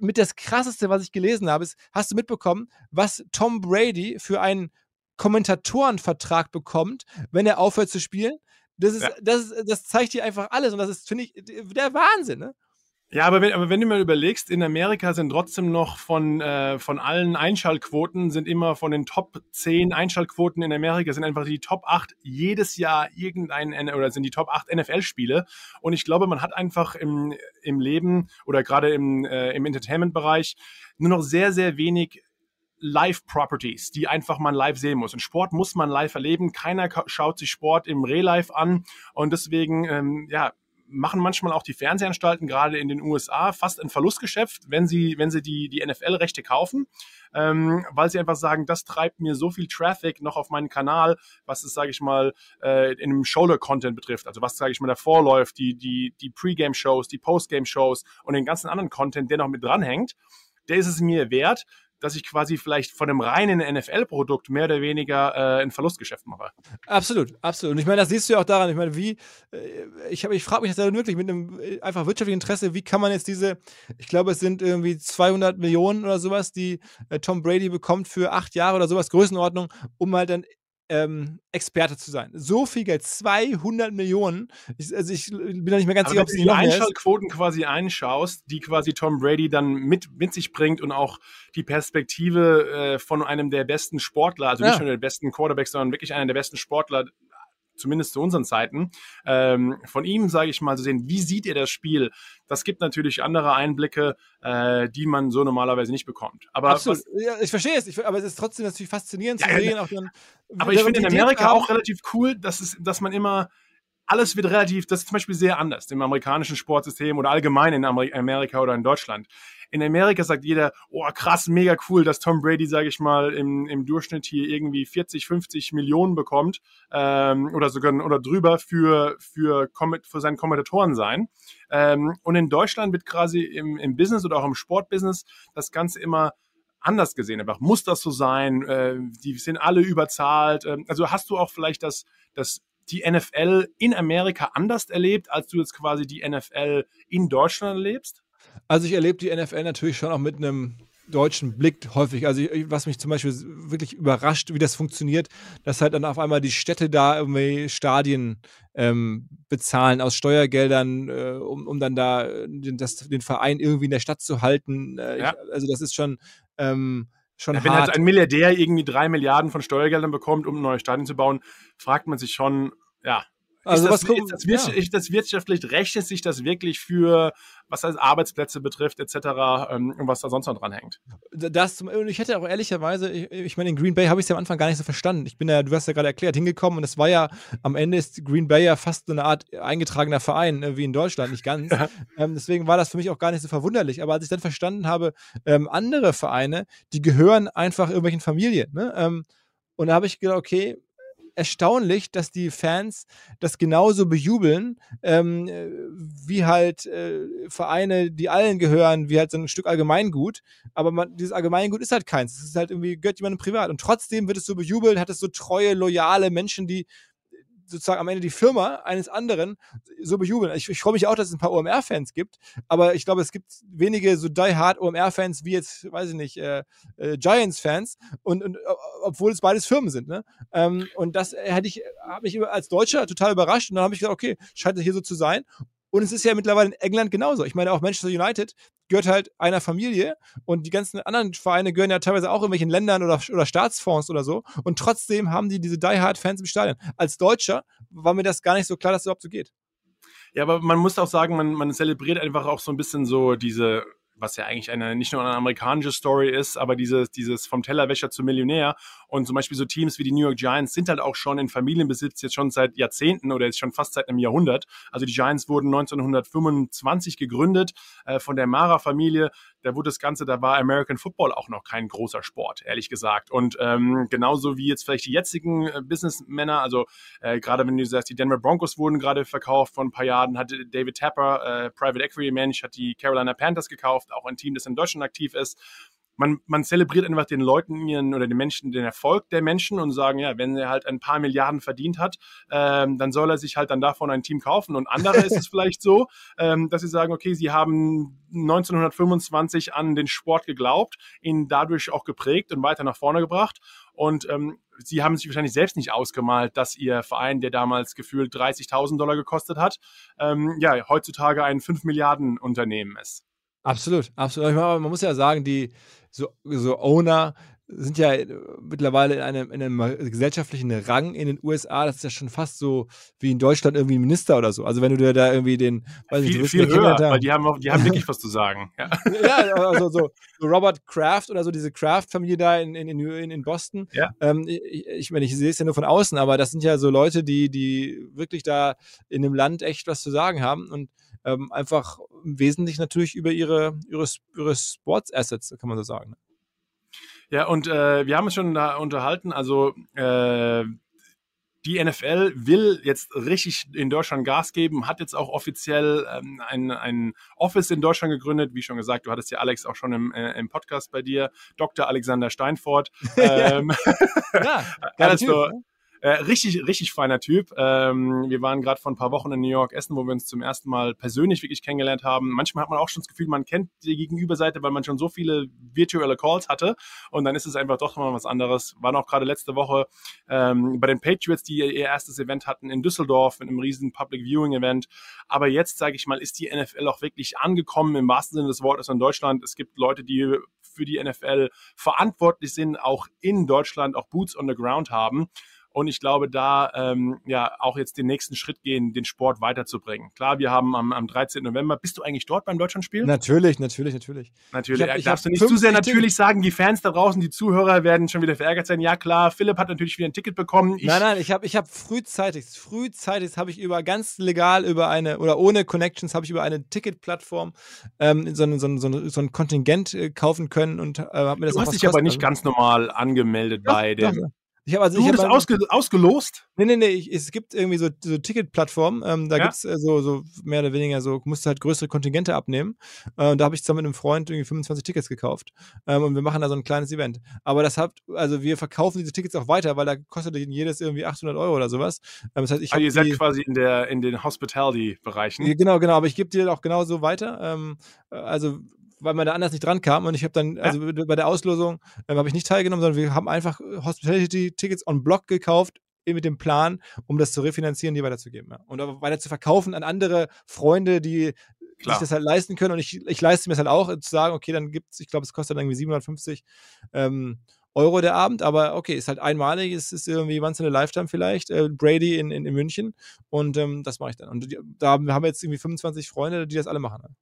mit das krasseste, was ich gelesen habe, ist, hast du mitbekommen, was Tom Brady für einen Kommentatorenvertrag bekommt, wenn er aufhört zu spielen? Das, ist, ja. das, das zeigt dir einfach alles und das ist, finde ich, der Wahnsinn. Ne? Ja, aber wenn, aber wenn du mal überlegst, in Amerika sind trotzdem noch von, äh, von allen Einschaltquoten, sind immer von den Top 10 Einschaltquoten in Amerika, sind einfach die Top 8 jedes Jahr irgendein, oder sind die Top 8 NFL-Spiele. Und ich glaube, man hat einfach im, im Leben oder gerade im, äh, im Entertainment-Bereich nur noch sehr, sehr wenig Live-Properties, die einfach man live sehen muss. Und Sport muss man live erleben. Keiner schaut sich Sport im Real-Life an. Und deswegen, ähm, ja, machen manchmal auch die Fernsehanstalten gerade in den USA fast ein Verlustgeschäft, wenn sie, wenn sie die, die NFL-Rechte kaufen, ähm, weil sie einfach sagen, das treibt mir so viel Traffic noch auf meinen Kanal, was es, sage ich mal, äh, in dem Shoulder-Content betrifft. Also was, sage ich mal, davor läuft, die, die, die Pre-Game-Shows, die Post-Game-Shows und den ganzen anderen Content, der noch mit dranhängt, der ist es mir wert, dass ich quasi vielleicht von einem reinen NFL-Produkt mehr oder weniger äh, ein Verlustgeschäft mache. Absolut, absolut. Und ich meine, das siehst du ja auch daran. Ich meine, wie, äh, ich, ich frage mich das ja wirklich mit einem äh, einfach wirtschaftlichen Interesse, wie kann man jetzt diese, ich glaube, es sind irgendwie 200 Millionen oder sowas, die äh, Tom Brady bekommt für acht Jahre oder sowas, Größenordnung, um halt dann ähm, Experte zu sein. So viel Geld, 200 Millionen. Ich, also ich bin da nicht mehr ganz sicher, ob es die. Einschaltquoten quasi einschaust, die quasi Tom Brady dann mit, mit sich bringt und auch die Perspektive äh, von einem der besten Sportler, also Ja. nicht nur der besten Quarterbacks, sondern wirklich einer der besten Sportler, zumindest zu unseren Zeiten, ähm, von ihm, sage ich mal, zu sehen, wie sieht er das Spiel? Das gibt natürlich andere Einblicke, äh, die man so normalerweise nicht bekommt. Aber Absolut. was, Ja, ich verstehe es, ich, aber es ist trotzdem natürlich faszinierend zu Ja, ja, sehen. Auch dann, Aber ich finde in Amerika zu haben- auch relativ cool, dass, es, dass man immer, alles wird relativ, das ist zum Beispiel sehr anders im amerikanischen Sportsystem oder allgemein in Ameri- Amerika oder in Deutschland. In Amerika sagt jeder, oh krass, mega cool, dass Tom Brady, sage ich mal, im, im Durchschnitt hier irgendwie 40, 50 Millionen bekommt ähm, oder sogar oder drüber für, für, für seinen Kommentatoren sein. Ähm, und in Deutschland wird quasi im, im Business oder auch im Sportbusiness das Ganze immer anders gesehen. Einfach muss das so sein? Äh, die sind alle überzahlt. Ähm, also hast du auch vielleicht das, das die NFL in Amerika anders erlebt, als du jetzt quasi die NFL in Deutschland erlebst? Also ich erlebe die NFL natürlich schon auch mit einem deutschen Blick häufig. Also ich, was mich zum Beispiel wirklich überrascht, wie das funktioniert, dass halt dann auf einmal die Städte da irgendwie Stadien ähm, bezahlen aus Steuergeldern, äh, um, um dann da äh, den, das, den Verein irgendwie in der Stadt zu halten. Äh, Ja. ich, also das ist schon, ähm, schon Wenn hart. halt ein Milliardär irgendwie drei Milliarden von Steuergeldern bekommt, um ein neues Stadion zu bauen, fragt man sich schon, ja, also was das, gucken- ist, das wirtschaft, ist das wirtschaftlich, rechnet sich das wirklich für, was heißt Arbeitsplätze betrifft, etc., ähm, und was da sonst noch dran hängt? das und ich hätte auch ehrlicherweise, ich, ich meine, in Green Bay habe ich es ja am Anfang gar nicht so verstanden. Ich bin ja, du hast ja gerade erklärt, hingekommen und es war ja, am Ende ist Green Bay ja fast so eine Art eingetragener Verein, äh, wie in Deutschland, nicht ganz. Ja. ähm, deswegen war das für mich auch gar nicht so verwunderlich. Aber als ich dann verstanden habe, ähm, andere Vereine, die gehören einfach irgendwelchen Familien. Ne? Ähm, und da habe ich gedacht, okay, erstaunlich, dass die Fans das genauso bejubeln, ähm, äh, wie halt äh, Vereine, die allen gehören, wie halt so ein Stück Allgemeingut. Aber man, dieses Allgemeingut ist halt keins. Es ist halt irgendwie, gehört jemandem privat. Und trotzdem wird es so bejubelt, hat es so treue, loyale Menschen, die sozusagen am Ende die Firma eines anderen so bejubeln. Ich, ich freue mich auch, dass es ein paar OMR-Fans gibt, aber ich glaube, es gibt wenige so die-hard OMR-Fans wie jetzt, weiß ich nicht, äh, äh, Giants-Fans, und, und obwohl es beides Firmen sind. Ne? Ähm, und das hätte ich, habe mich als Deutscher total überrascht und dann habe ich gesagt, okay, scheint hier so zu sein. Und es ist ja mittlerweile in England genauso. Ich meine, auch Manchester United gehört halt einer Familie und die ganzen anderen Vereine gehören ja teilweise auch irgendwelchen Ländern oder, oder Staatsfonds oder so. Und trotzdem haben die diese Die-Hard-Fans im Stadion. Als Deutscher war mir das gar nicht so klar, dass das überhaupt so geht. Ja, aber man muss auch sagen, man, man zelebriert einfach auch so ein bisschen so diese, was ja eigentlich eine nicht nur eine amerikanische Story ist, aber dieses, dieses vom Tellerwäscher zum Millionär. Und zum Beispiel so Teams wie die New York Giants sind halt auch schon in Familienbesitz jetzt schon seit Jahrzehnten oder jetzt schon fast seit einem Jahrhundert. Also die Giants wurden 1925 gegründet äh, von der Mara-Familie. Da wurde das Ganze, da war American Football auch noch kein großer Sport, ehrlich gesagt. Und ähm, genauso wie jetzt vielleicht die jetzigen äh, Businessmänner, also äh, gerade wenn du sagst, die Denver Broncos wurden gerade verkauft vor ein paar Jahren, hat David Tapper, äh, Private Equity Mensch, hat die Carolina Panthers gekauft, auch ein Team, das in Deutschland aktiv ist. Man, man zelebriert einfach den Leuten ihren oder den Menschen den Erfolg der Menschen und sagen, ja, wenn er halt ein paar Milliarden verdient hat, ähm, dann soll er sich halt dann davon ein Team kaufen. Und andere ist es vielleicht so, ähm, dass sie sagen, okay, sie haben 1925 an den Sport geglaubt, ihn dadurch auch geprägt und weiter nach vorne gebracht. Und ähm, sie haben sich wahrscheinlich selbst nicht ausgemalt, dass ihr Verein, der damals gefühlt 30.000 Dollar gekostet hat, ähm, ja, heutzutage ein 5 Milliarden Unternehmen ist. Absolut, absolut. Meine, man muss ja sagen, die so, so Owner sind ja äh, mittlerweile in einem, in einem gesellschaftlichen Rang in den USA. Das ist ja schon fast so wie in Deutschland irgendwie ein Minister oder so. Also wenn du dir da irgendwie den, weiß nicht, Viel, wirst viel Kinder höher, da- weil die haben, auch, die haben wirklich was zu sagen. Ja. ja, also so, so Robert Kraft oder so, diese Kraft-Familie da in, in, in, in Boston. Ja. Ähm, ich, ich meine, ich sehe es ja nur von außen, aber das sind ja so Leute, die, die wirklich da in dem Land echt was zu sagen haben und ähm, einfach im Wesentlichen natürlich über ihre, ihre, ihre Sports-Assets, kann man so sagen. Ja, und äh, wir haben uns schon da unterhalten, also äh, die NFL will jetzt richtig in Deutschland Gas geben, hat jetzt auch offiziell ähm, ein, ein Office in Deutschland gegründet. Wie schon gesagt, du hattest ja Alex auch schon im, äh, im Podcast bei dir, Dr. Alexander Steinfort. ähm, Ja, Typ, du, ne? Äh, richtig, richtig feiner Typ. Ähm, wir waren gerade vor ein paar Wochen in New York essen, wo wir uns zum ersten Mal persönlich wirklich kennengelernt haben. Manchmal hat man auch schon das Gefühl, man kennt die Gegenüberseite, weil man schon so viele virtuelle Calls hatte. Und dann ist es einfach doch mal was anderes. Waren auch gerade letzte Woche ähm, bei den Patriots, die ihr erstes Event hatten in Düsseldorf mit einem riesen Public Viewing Event. Aber jetzt, sage ich mal, ist die NFL auch wirklich angekommen im wahrsten Sinne des Wortes in Deutschland. Es gibt Leute, die für die NFL verantwortlich sind, auch in Deutschland, auch Boots on the Ground haben. Und ich glaube, da ähm, ja auch jetzt den nächsten Schritt gehen, den Sport weiterzubringen. Klar, wir haben am, am 13. November. Bist du eigentlich dort beim Deutschlandspiel? Natürlich, natürlich, natürlich. Natürlich. Ich hab, ich darfst du nicht zu sehr natürlich sagen, die Fans da draußen, die Zuhörer werden schon wieder verärgert sein. Ja, klar, Philipp hat natürlich wieder ein Ticket bekommen. Ich nein, nein, ich habe ich hab frühzeitig, frühzeitig habe ich über ganz legal über eine oder ohne Connections habe ich über eine Ticketplattform ähm, so, ein, so, ein, so, ein, so ein Kontingent äh, kaufen können und äh, habe mir das Du hast dich aber nicht ganz normal angemeldet doch, bei dem. Doch, ich hab, also, du wurdest ausge ausgelost? Nee, nee, nee. Ich, es gibt irgendwie so, so Ticketplattformen. Ähm, da ja? gibt es äh, so, so mehr oder weniger so, musst du halt größere Kontingente abnehmen. Äh, da habe ich zusammen mit einem Freund irgendwie 25 Tickets gekauft. Ähm, und wir machen da so ein kleines Event. Aber das hat, also wir verkaufen diese Tickets auch weiter, weil da kostet jedes irgendwie 800 Euro oder sowas. Ähm, das heißt, ich also ihr seid die, quasi in, der, in den Hospitality-Bereichen. Genau, genau. Aber ich gebe dir auch genauso weiter. Ähm, äh, also weil man da anders nicht dran kam. Und ich habe dann, also ja. bei der Auslosung äh, habe ich nicht teilgenommen, sondern wir haben einfach Hospitality-Tickets on Block gekauft mit dem Plan, um das zu refinanzieren, die weiterzugeben. Ja. Und weiter zu verkaufen an andere Freunde, die Klar. sich das halt leisten können. Und ich, ich leiste mir das halt auch, zu sagen, okay, dann gibt es, ich glaube, es kostet dann irgendwie 750 ähm, Euro der Abend, aber okay, ist halt einmalig, es ist irgendwie once in a lifetime vielleicht, äh, Brady in, in, in München und ähm, das mache ich dann. Und die, da haben wir jetzt irgendwie 25 Freunde, die das alle machen.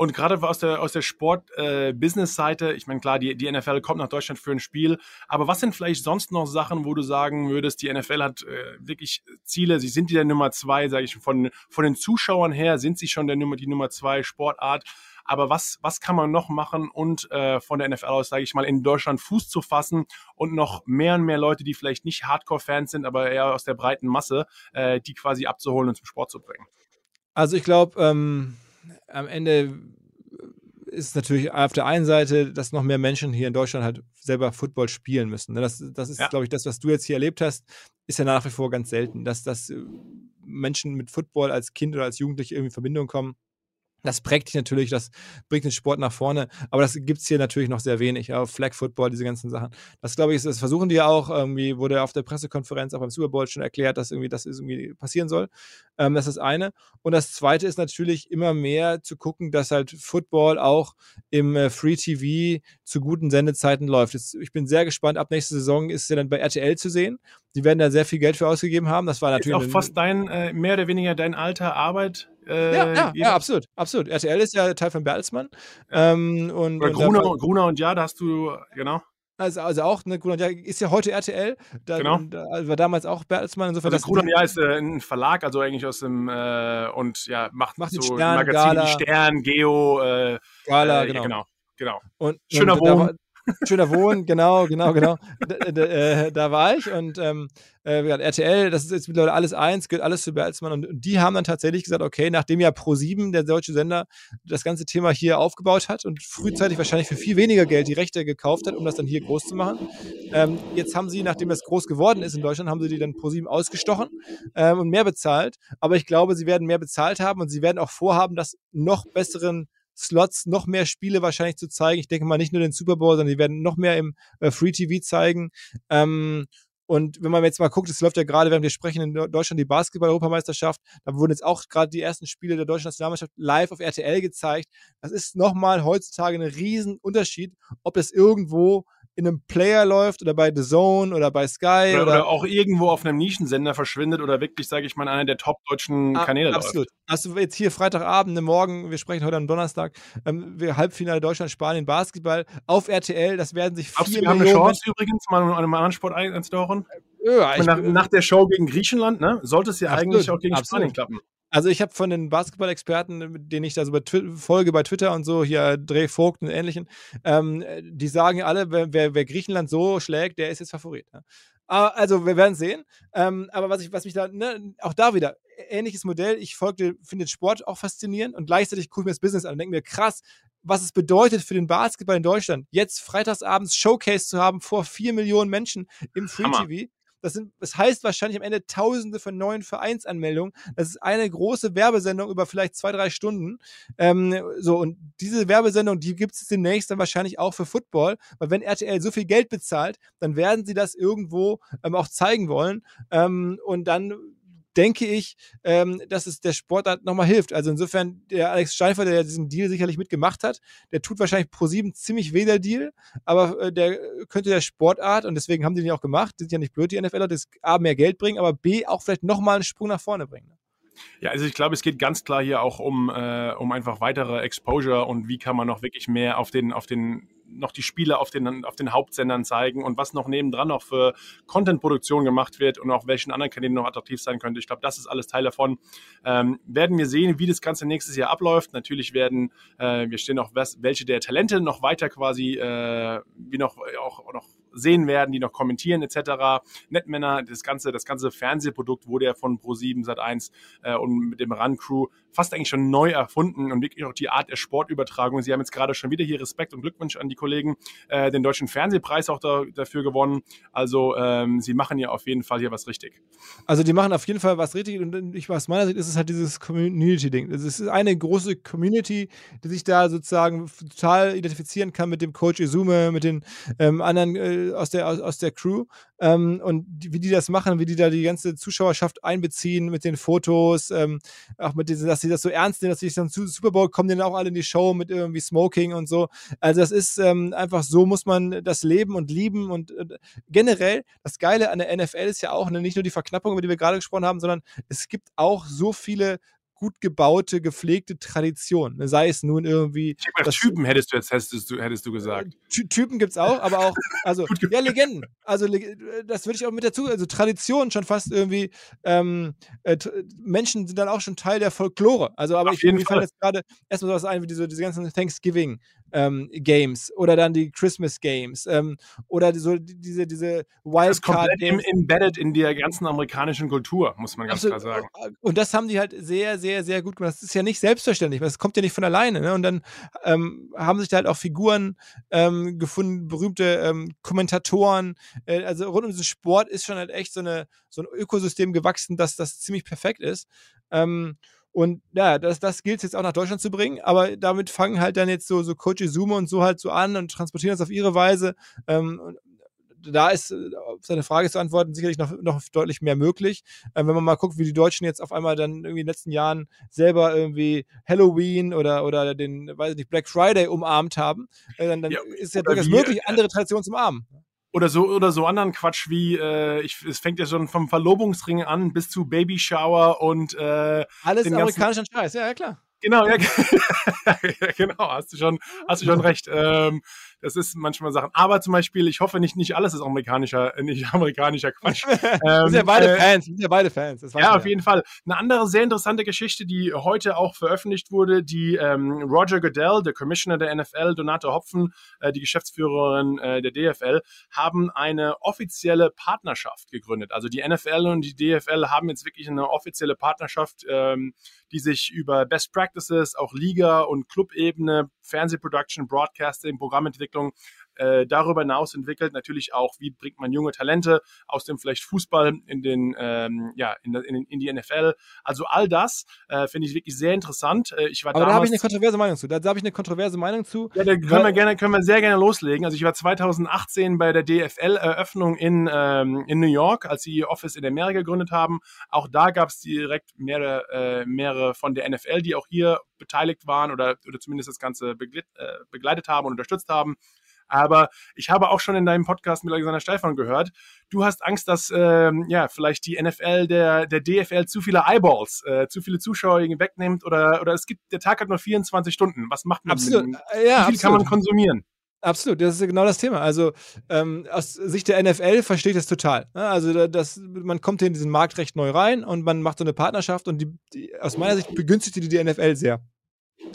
Und gerade aus der, aus der Sport-Business-Seite, äh, ich meine, klar, die, die NFL kommt nach Deutschland für ein Spiel, aber was sind vielleicht sonst noch Sachen, wo du sagen würdest, die NFL hat äh, wirklich Ziele, sie sind die der Nummer zwei, sage ich, von, von den Zuschauern her sind sie schon der Nummer, die Nummer zwei Sportart. Aber was, was kann man noch machen und äh, von der NFL aus, sage ich mal, in Deutschland Fuß zu fassen und noch mehr und mehr Leute, die vielleicht nicht Hardcore-Fans sind, aber eher aus der breiten Masse, äh, die quasi abzuholen und zum Sport zu bringen? Also ich glaube, ähm, am Ende ist es natürlich auf der einen Seite, dass noch mehr Menschen hier in Deutschland halt selber Football spielen müssen. Ne? Das, das ist, ja. glaube ich, das, was du jetzt hier erlebt hast, ist ja nach wie vor ganz selten, dass, dass äh, Menschen mit Football als Kind oder als Jugendliche irgendwie in Verbindung kommen. Das prägt dich natürlich, das bringt den Sport nach vorne, aber das gibt es hier natürlich noch sehr wenig. Ja, Flag Football, diese ganzen Sachen. Das glaube ich, das versuchen die ja auch. Irgendwie wurde auf der Pressekonferenz, auch beim Super Bowl schon erklärt, dass irgendwie das irgendwie passieren soll. Ähm, das ist das eine. Und das zweite ist natürlich immer mehr zu gucken, dass halt Football auch im äh, Free TV zu guten Sendezeiten läuft. Jetzt, ich bin sehr gespannt. Ab nächster Saison ist es ja dann bei RTL zu sehen. Die werden da sehr viel Geld für ausgegeben haben. Das war natürlich ist auch fast dein äh, mehr oder weniger dein alter Arbeit äh, ja, ja, ja, absolut, absolut. RTL ist ja Teil von Bertelsmann. Ähm, und, Oder Gruner, und, Gruner und ja, da hast du, genau. Also, also auch, ne, Gruner und ja ist ja heute RTL. Da, genau. Da, war damals auch Bertelsmann. Insofern, also Gruner und ja ist äh, ein Verlag, also eigentlich aus dem, äh, und ja, macht, macht so Stern, Magazin Gala. Stern, Geo, äh, Gala, genau. genau. genau. Und, Schöner und Wohnen. Schöner Wohnen, genau, genau, genau. Da, da, äh, da, war ich und ähm, äh, RTL, das ist jetzt mittlerweile alles eins, gehört alles zu Bertelsmann und, und, die haben dann tatsächlich gesagt, okay, nachdem ja Pro7, der deutsche Sender, das ganze Thema hier aufgebaut hat und frühzeitig wahrscheinlich für viel weniger Geld die Rechte gekauft hat, um das dann hier groß zu machen, ähm, jetzt haben sie, nachdem das groß geworden ist in Deutschland, haben sie die dann Pro7 ausgestochen ähm, und mehr bezahlt, aber ich glaube, sie werden mehr bezahlt haben und sie werden auch vorhaben, das noch besseren Slots noch mehr Spiele wahrscheinlich zu zeigen. Ich denke mal nicht nur den Super Bowl, sondern die werden noch mehr im äh, Free TV zeigen. Ähm, und wenn man jetzt mal guckt, es läuft ja gerade, während wir sprechen, in Deutschland die Basketball-Europameisterschaft. Da wurden jetzt auch gerade die ersten Spiele der deutschen Nationalmannschaft live auf RTL gezeigt. Das ist nochmal heutzutage ein Riesenunterschied, ob das irgendwo in einem Player läuft oder bei The Zone oder bei Sky. Oder, oder, oder auch irgendwo auf einem Nischensender verschwindet oder wirklich, sage ich mal, einer der top-deutschen ah, Kanäle absolut. läuft. Hast du jetzt hier Freitagabend, ne, morgen, wir sprechen heute am Donnerstag, ähm, wir Halbfinale Deutschland, Spanien, Basketball auf RTL, das werden sich vier Millionen... Wir haben eine Chance übrigens, mal an einem anderen Sport einzutauchen. Ja, nach, nach, der Show gegen Griechenland, ne, sollte es ja absolut, eigentlich auch gegen absolut. Spanien klappen. Also ich habe von den Basketball-Experten, denen ich da so bei folge bei Twitter und so, hier Dreh Vogt und ähnlichen, ähm, die sagen alle, wer, wer, wer, Griechenland so schlägt, der ist jetzt Favorit. Ja. Also wir werden sehen. Ähm, aber was, ich, was mich da, ne, auch da wieder, ähnliches Modell, ich folge, finde Sport auch faszinierend und gleichzeitig gucke ich mir das Business an und denke mir, krass, was es bedeutet für den Basketball in Deutschland, jetzt freitagsabends Showcase zu haben vor vier Millionen Menschen im Free TV. Das, sind, das heißt wahrscheinlich am Ende Tausende von neuen Vereinsanmeldungen. Das ist eine große Werbesendung über vielleicht zwei, drei Stunden. Ähm, so, und diese Werbesendung, die gibt es demnächst dann wahrscheinlich auch für Football, weil wenn RTL so viel Geld bezahlt, dann werden sie das irgendwo ähm, auch zeigen wollen. Ähm, und dann denke ich, ähm, dass es der Sportart nochmal hilft. Also insofern, der Alex Scheifer, der diesen Deal sicherlich mitgemacht hat, der tut wahrscheinlich pro sieben ziemlich weh, der Deal, aber äh, der könnte der Sportart, und deswegen haben die den auch gemacht, die sind ja nicht blöd, die NFLer, das A, mehr Geld bringen, aber B, auch vielleicht nochmal einen Sprung nach vorne bringen. Ja, also ich glaube, es geht ganz klar hier auch um, äh, um einfach weitere Exposure und wie kann man noch wirklich mehr auf den, auf den noch die Spiele auf den, auf den Hauptsendern zeigen und was noch nebendran noch für Content-Produktion gemacht wird und auch welchen anderen Kanälen noch attraktiv sein könnte. Ich glaube, das ist alles Teil davon. Ähm, werden wir sehen, wie das Ganze nächstes Jahr abläuft. Natürlich werden äh, wir stehen auch, welche der Talente noch weiter quasi, äh, wie noch auch noch sehen werden, die noch kommentieren etc. Netmänner, das ganze, das ganze Fernsehprodukt wurde ja von Pro7 Sat1 äh, und mit dem Run Crew fast eigentlich schon neu erfunden und wirklich auch die Art der Sportübertragung. Sie haben jetzt gerade schon wieder hier Respekt und Glückwunsch an die Kollegen, äh, den deutschen Fernsehpreis auch da, dafür gewonnen. Also ähm, sie machen ja auf jeden Fall hier was richtig. Also die machen auf jeden Fall was richtig und ich aus meiner Sicht ist es halt dieses Community-Ding. Es ist eine große Community, die sich da sozusagen total identifizieren kann mit dem Coach Izume, mit den ähm, anderen äh, aus, der, aus, aus der Crew ähm, und wie die das machen, wie die da die ganze Zuschauerschaft einbeziehen mit den Fotos, ähm, auch mit diesen, dass sie das so ernst nehmen, dass sie dann zu Super Bowl kommen, dann auch alle in die Show mit irgendwie Smoking und so. Also das ist ähm, einfach so muss man das leben und lieben und äh, generell das Geile an der NFL ist ja auch ne, nicht nur die Verknappung, über die wir gerade gesprochen haben, sondern es gibt auch so viele gut gebaute, gepflegte Tradition. Ne? Sei es nun irgendwie. Typen hättest du jetzt hättest du, hättest du gesagt. Ty Typen gibt es auch, aber auch, also, ja, Legenden. Also, das würde ich auch mit dazu, also Tradition schon fast irgendwie, ähm, äh, Menschen sind dann auch schon Teil der Folklore. Also, aber Auf ich, mir fällt jetzt gerade erstmal sowas ein, wie diese, diese ganzen Thanksgiving ähm, Games oder dann die Christmas Games ähm, oder so diese, diese Wildcard Games. embedded in der ganzen amerikanischen Kultur, muss man ganz Absolut. klar sagen. Äh, und das haben die halt sehr, sehr, sehr gut gemacht. Das ist ja nicht selbstverständlich, das kommt ja nicht von alleine. Ne? Und dann ähm, haben sich da halt auch Figuren ähm, gefunden, berühmte ähm, Kommentatoren. Äh, also rund um diesen Sport ist schon halt echt so, eine, so ein Ökosystem gewachsen, dass das ziemlich perfekt ist. Ähm, und ja, das, das gilt jetzt auch nach Deutschland zu bringen, aber damit fangen halt dann jetzt so, so Coach Izumo und so halt so an und transportieren das auf ihre Weise. Ähm, da ist, äh, auf seine Frage zu antworten, sicherlich noch, noch deutlich mehr möglich. Ähm, wenn man mal guckt, wie die Deutschen jetzt auf einmal dann irgendwie in den letzten Jahren selber irgendwie Halloween oder, oder den, weiß ich nicht, Black Friday umarmt haben, äh, dann, dann ja, ist ja durchaus möglich, äh, andere Traditionen zu umarmen oder so oder so anderen Quatsch wie äh, ich, es fängt ja schon vom Verlobungsring an bis zu Baby Shower und äh, alles amerikanischen Scheiß, ja, ja klar. Genau, ja, ja, genau, hast du schon, hast du schon recht. Ähm, das ist manchmal Sachen. Aber zum Beispiel, ich hoffe nicht, nicht alles ist amerikanischer, äh, nicht amerikanischer Quatsch. ähm, wir sind ja beide äh, Fans, wir sind ja beide Fans. ja, auf jeden Fall. Eine andere sehr interessante Geschichte, die heute auch veröffentlicht wurde, die ähm, Roger Goodell, der Commissioner der NFL, Donate Hopfen, äh, die Geschäftsführerin äh, der DFL, haben eine offizielle Partnerschaft gegründet. Also die NFL und die DFL haben jetzt wirklich eine offizielle Partnerschaft, ähm, die sich über Best Practices, auch Liga- und Clubebene, Fernsehproduction, Broadcasting, Programmentwicklung. Entwicklung äh, darüber hinaus entwickelt. Natürlich auch, wie bringt man junge Talente aus dem vielleicht Fußball in den, ähm, ja, in, in, in, die NFL. Also all das äh, finde ich wirklich sehr interessant. Äh, ich war Aber da habe ich eine kontroverse Meinung zu. Da, da habe ich eine kontroverse Meinung zu. Ja, da können wir gerne, können wir sehr gerne loslegen. Also ich war 2018 bei der DFL-Eröffnung in, ähm, in New York, als sie ihr Office in Amerika gegründet haben. Auch da gab es direkt mehrere, äh, mehrere von der NFL, die auch hier beteiligt waren oder, oder zumindest das Ganze äh, begleitet haben und unterstützt haben. Aber ich habe auch schon in deinem Podcast mit Alexander Steifan gehört, du hast Angst, dass ähm, ja vielleicht die NFL der, der DFL zu viele Eyeballs, äh, zu viele Zuschauer wegnimmt oder, oder es gibt, der Tag hat nur 24 Stunden. Was macht man? Absolut. Mit, äh, ja, wie viel absolut. kann man konsumieren? Absolut, das ist genau das Thema. Also ähm, aus Sicht der NFL verstehe ich das total. Ne? Also das, man kommt hier in diesen Markt recht neu rein und man macht so eine Partnerschaft und die, die aus meiner Sicht begünstigt die, die NFL sehr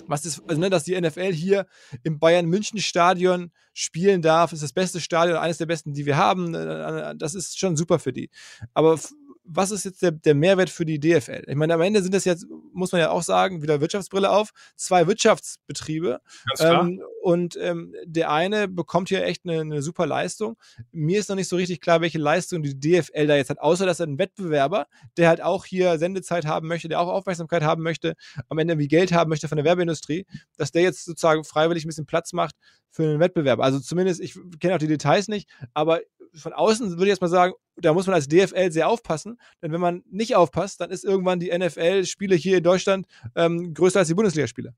was ist, also, ne, dass die NFL hier im Bayern München Stadion spielen darf, ist das beste Stadion, eines der besten, die wir haben. Äh, äh, das ist schon super für die. Aber was ist jetzt der, der Mehrwert für die DFL? Ich meine, am Ende sind das jetzt, muss man ja auch sagen, wieder Wirtschaftsbrille auf, zwei Wirtschaftsbetriebe. Ähm, und ähm, der eine bekommt hier echt eine, eine, super Leistung. Mir ist noch nicht so richtig klar, welche Leistung die DFL da jetzt hat, außer dass er ein Wettbewerber, der halt auch hier Sendezeit haben möchte, der auch Aufmerksamkeit haben möchte, am Ende wie Geld haben möchte von der Werbeindustrie, dass der jetzt sozusagen freiwillig ein bisschen Platz macht für einen Wettbewerb. Also zumindest, ich kenne auch die Details nicht, aber von außen würde ich jetzt mal sagen, da muss man als DFL sehr aufpassen, denn wenn man nicht aufpasst, dann ist irgendwann die NFL-Spiele hier in Deutschland ähm, größer als die Bundesligaspiele.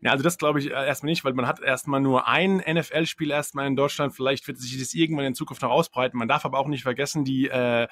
Ja, also das glaube ich äh, erstmal nicht, weil man hat erstmal nur ein NFL-Spiel erstmal in Deutschland. Vielleicht wird sich das irgendwann in Zukunft noch ausbreiten. Man darf aber auch nicht vergessen, die äh,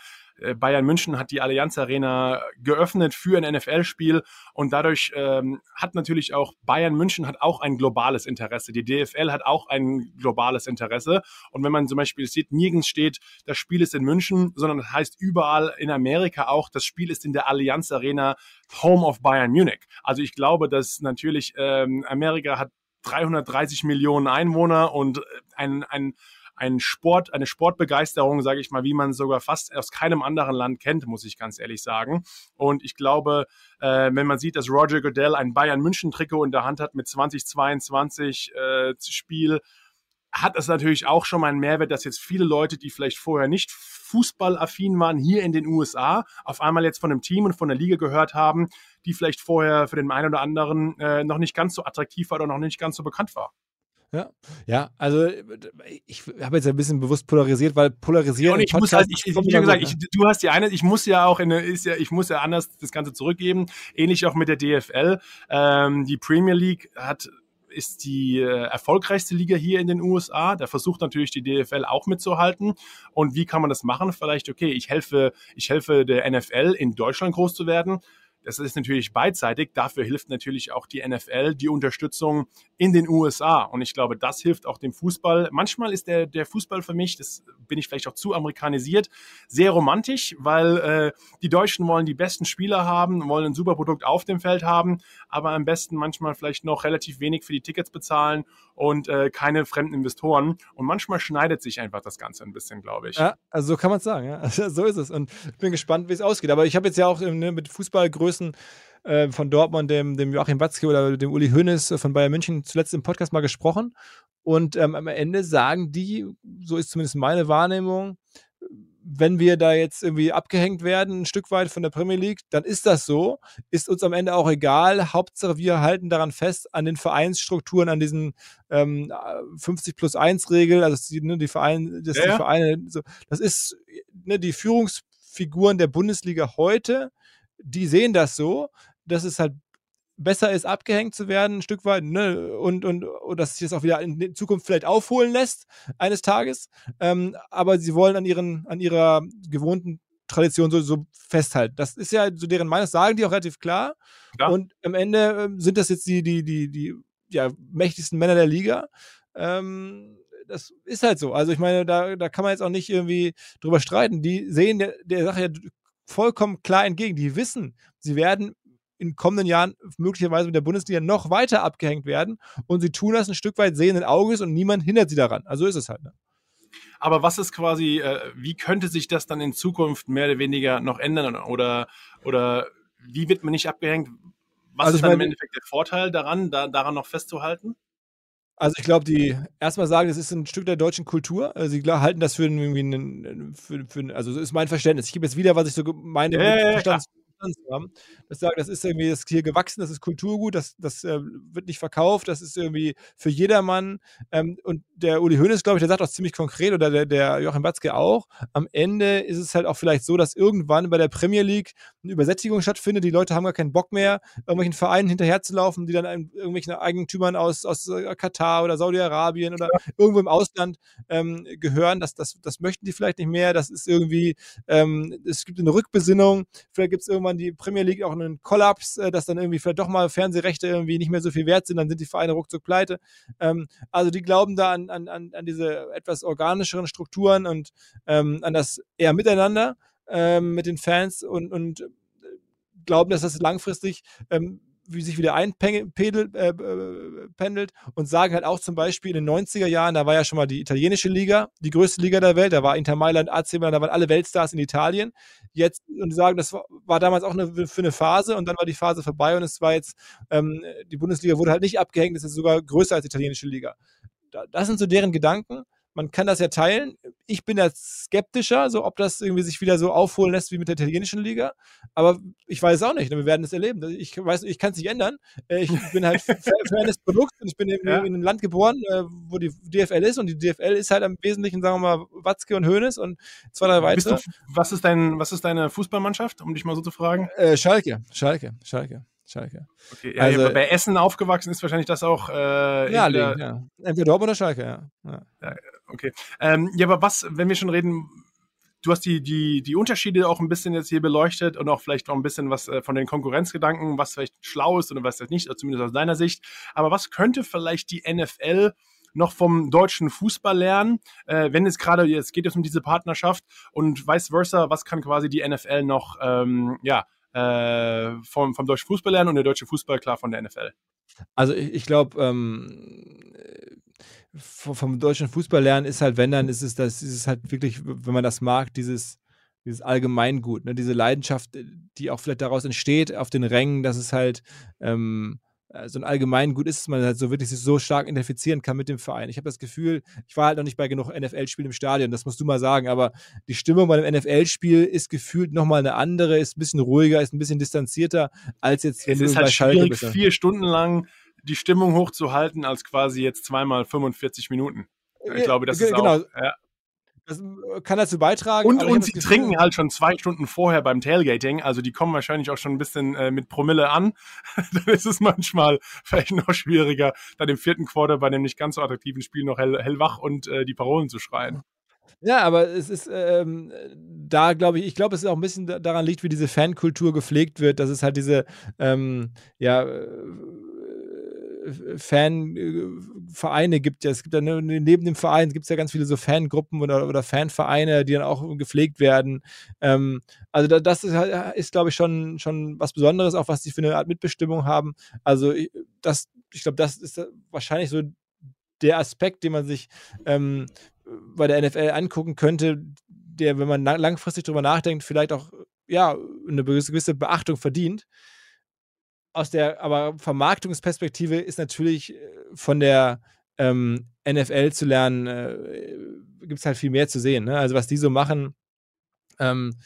Bayern München hat die Allianz Arena geöffnet für ein NFL-Spiel und dadurch ähm, hat natürlich auch Bayern München hat auch ein globales Interesse. Die DFL hat auch ein globales Interesse. Und wenn man zum Beispiel sieht, nirgends steht, das Spiel ist in München, sondern das heißt überall in Amerika auch, das Spiel ist in der Allianz Arena Home of Bayern Munich. Also ich glaube, dass natürlich ähm, Amerika hat 330 Millionen Einwohner und ein, ein ein Sport, eine Sportbegeisterung, sage ich mal, wie man sogar fast aus keinem anderen Land kennt, muss ich ganz ehrlich sagen. Und ich glaube, äh, wenn man sieht, dass Roger Goodell ein Bayern München Trikot in der Hand hat mit 2022 äh, Spiel, hat es natürlich auch schon mal einen Mehrwert, dass jetzt viele Leute, die vielleicht vorher nicht fußballaffin waren, hier in den USA, auf einmal jetzt von einem Team und von der Liga gehört haben, die vielleicht vorher für den einen oder anderen äh, noch nicht ganz so attraktiv war oder noch nicht ganz so bekannt war. Ja, ja, also ich habe jetzt ein bisschen bewusst polarisiert, weil polarisieren. Ja, ich muss halt, ich, wie gesagt, ich, du hast die eine, ich muss ja auch in eine, ist ja, ich muss ja anders das Ganze zurückgeben. Ähnlich auch mit der DFL. Ähm, die Premier League hat ist die äh, erfolgreichste Liga hier in den USA. Da versucht natürlich die DFL auch mitzuhalten. Und wie kann man das machen? Vielleicht, okay, ich helfe, ich helfe der NFL in Deutschland groß zu werden. Das ist natürlich beidseitig. Dafür hilft natürlich auch die NFL, die Unterstützung in den USA. Und ich glaube, das hilft auch dem Fußball. Manchmal ist der, der Fußball für mich, das bin ich vielleicht auch zu amerikanisiert, sehr romantisch, weil äh, die Deutschen wollen die besten Spieler haben, wollen ein super Produkt auf dem Feld haben, aber am besten manchmal vielleicht noch relativ wenig für die Tickets bezahlen und äh, keine fremden Investoren. Und manchmal schneidet sich einfach das Ganze ein bisschen, glaube ich. Ja, also so kann man es sagen. Ja. Also so ist es. Und ich bin gespannt, wie es ausgeht. Aber ich habe jetzt ja auch ne, mit Fußballgrößen äh, von Dortmund, dem, dem Joachim Watzke oder dem Uli Hoeneß von Bayern München zuletzt im Podcast mal gesprochen. Und ähm, am Ende sagen die, so ist zumindest meine Wahrnehmung, wenn wir da jetzt irgendwie abgehängt werden, ein Stück weit von der Premier League, dann ist das so. Ist uns am Ende auch egal. Hauptsache, wir halten daran fest, an den Vereinsstrukturen, an diesen ähm, 50 plus 1 Regel, also die, ne, die Vereine, das, ja, die Vereine so, das ist ne, die Führungsfiguren der Bundesliga heute, die sehen das so, dass es halt besser ist, abgehängt zu werden, ein Stück weit, ne? und, und, und dass sich das auch wieder in Zukunft vielleicht aufholen lässt, eines Tages. Ähm, aber sie wollen an, ihren, an ihrer gewohnten Tradition so, so festhalten. Das ist ja so deren Meinung, das sagen die auch relativ klar. Ja. Und am Ende äh, sind das jetzt die, die, die, die ja, mächtigsten Männer der Liga. Ähm, das ist halt so. Also ich meine, da, da kann man jetzt auch nicht irgendwie drüber streiten. Die sehen der, der Sache ja vollkommen klar entgegen. Die wissen, sie werden in kommenden Jahren möglicherweise mit der Bundesliga noch weiter abgehängt werden. Und sie tun das ein Stück weit sehenden Auges und niemand hindert sie daran. Also ist es halt. Ne? Aber was ist quasi, äh, wie könnte sich das dann in Zukunft mehr oder weniger noch ändern? Oder, oder wie wird man nicht abgehängt? Was also ist dann meine, im Endeffekt der Vorteil daran, da, daran noch festzuhalten? Also ich glaube, die erstmal sagen, das ist ein Stück der deutschen Kultur. Also sie halten das für irgendwie einen, für, für, also das ist mein Verständnis. Ich gebe jetzt wieder, was ich so meine. Ja, ja, Substanz haben. Das sagen, das ist irgendwie das ist hier gewachsen, das ist Kulturgut, das, das äh, wird nicht verkauft, das ist irgendwie für jedermann. Ähm, und der Uli Hoeneß, glaube ich, der sagt auch ziemlich konkret, oder der, der Joachim Batzke auch, am Ende ist es halt auch vielleicht so, dass irgendwann bei der Premier League eine Übersättigung stattfindet, die Leute haben gar keinen Bock mehr, irgendwelchen Vereinen hinterherzulaufen, die dann irgendwelchen Eigentümern aus, aus äh, Katar oder Saudi-Arabien oder ja. irgendwo im Ausland ähm, gehören. Das, das, das möchten die vielleicht nicht mehr. Das ist irgendwie, ähm, es gibt eine Rückbesinnung, vielleicht gibt es irgendwann irgendwann die Premier League auch einen Kollaps, äh, dass dann irgendwie vielleicht doch mal Fernsehrechte irgendwie nicht mehr so viel wert sind, dann sind die Vereine ruckzuck pleite. Ähm, also die glauben da an, an, an diese etwas organischeren Strukturen und ähm, an das eher Miteinander ähm, mit den Fans und, und äh, glauben, dass das langfristig ähm, wie sich wieder einpendelt äh, äh, und sagen halt auch zum Beispiel in den 90er Jahren, da war ja schon mal die italienische Liga, die größte Liga der Welt, da war Inter Mailand, AC Mailand, da waren alle Weltstars in Italien. Jetzt und sagen, das war, war damals auch eine, für eine Phase und dann war die Phase vorbei und es war jetzt, ähm, die Bundesliga wurde halt nicht abgehängt, es ist sogar größer als die italienische Liga. Das sind so deren Gedanken man kann das ja teilen. Ich bin da skeptischer, so ob das irgendwie sich wieder so aufholen lässt wie mit der italienischen Liga. Aber ich weiß es auch nicht. Wir werden es erleben. Ich weiß, ich kann es nicht ändern. Äh, ich bin halt Fan des Produkts und ich bin in, ja. in, einem Land geboren, äh, wo die DFL ist und die DFL ist halt im Wesentlichen, sagen wir mal, Watzke und Hoeneß und zwei, drei weitere. was ist dein, was ist deine Fußballmannschaft, um dich mal so zu fragen? Äh, Schalke, Schalke, Schalke. Schalke. Okay, ja, also, bei Essen aufgewachsen ist wahrscheinlich das auch. Äh, ja, der, ja. Entweder Dortmund oder Schalke, ja. ja. ja okay. Ähm, ja, aber was, wenn wir schon reden, du hast die, die, die Unterschiede auch ein bisschen jetzt hier beleuchtet und auch vielleicht auch ein bisschen was äh, von den Konkurrenzgedanken, was vielleicht schlau ist oder was vielleicht nicht, zumindest aus deiner Sicht. Aber was könnte vielleicht die NFL noch vom deutschen Fußball lernen, äh, wenn es gerade jetzt geht es um diese Partnerschaft und vice versa, was kann quasi die NFL noch ähm, ja, äh, vom, vom deutschen Fußball lernen und der deutsche Fußball klar von der NFL? Also ich, ich glaube, ähm, vom deutschen Fußball lernen ist halt, wenn dann, ist es das, ist es halt wirklich, wenn man das mag, dieses, dieses Allgemeingut, ne? diese Leidenschaft, die auch vielleicht daraus entsteht auf den Rängen, dass es halt ähm, äh, so ein Allgemeingut ist, dass man halt so wirklich sich so stark identifizieren kann mit dem Verein. Ich habe das Gefühl, ich war halt noch nicht bei genug NFL-Spielen im Stadion, das musst du mal sagen, aber die Stimmung bei einem NFL-Spiel ist gefühlt nochmal eine andere, ist ein bisschen ruhiger, ist ein bisschen distanzierter, als jetzt, wenn es du ist halt bei Schalke bist. vier Stunden lang die Stimmung hochzuhalten, als quasi jetzt zweimal 45 Minuten. Ich glaube, das ist genau. auch. Ja. Das äh, kann dazu beitragen. Und, und sie Gefühl, trinken halt schon zwei Stunden vorher beim Tailgating, also die kommen wahrscheinlich auch schon ein bisschen äh, mit Promille an. dann ist es manchmal vielleicht noch schwieriger, dann im vierten Quarter bei dem nicht ganz so attraktiven Spiel noch hell, hellwach und äh, die Parolen zu schreien. Ja, aber es ist ähm, da, glaube ich, ich glaube, es ist auch ein bisschen daran liegt, wie diese Fankultur gepflegt wird, dass es halt diese, ähm, ja, äh, Fanvereine gibt ja. Es gibt ja ne, neben dem Verein gibt es ja ganz viele so Fangruppen oder, oder Fanvereine, die dann auch gepflegt werden. Ähm, also da, das ist, halt, ist glaube ich, schon, schon was Besonderes, auch was die für eine Art Mitbestimmung haben. Also ich, das, ich glaube, das ist wahrscheinlich so der Aspekt, den man sich ähm, bei der NFL angucken könnte, der, wenn man langfristig darüber nachdenkt, vielleicht auch ja, eine gewisse Beachtung verdient aus der aber Vermarktungsperspektive ist natürlich äh, von der ähm, NFL zu lernen, äh, gibt es halt viel mehr zu sehen. Ne? Also was die so machen, ähm,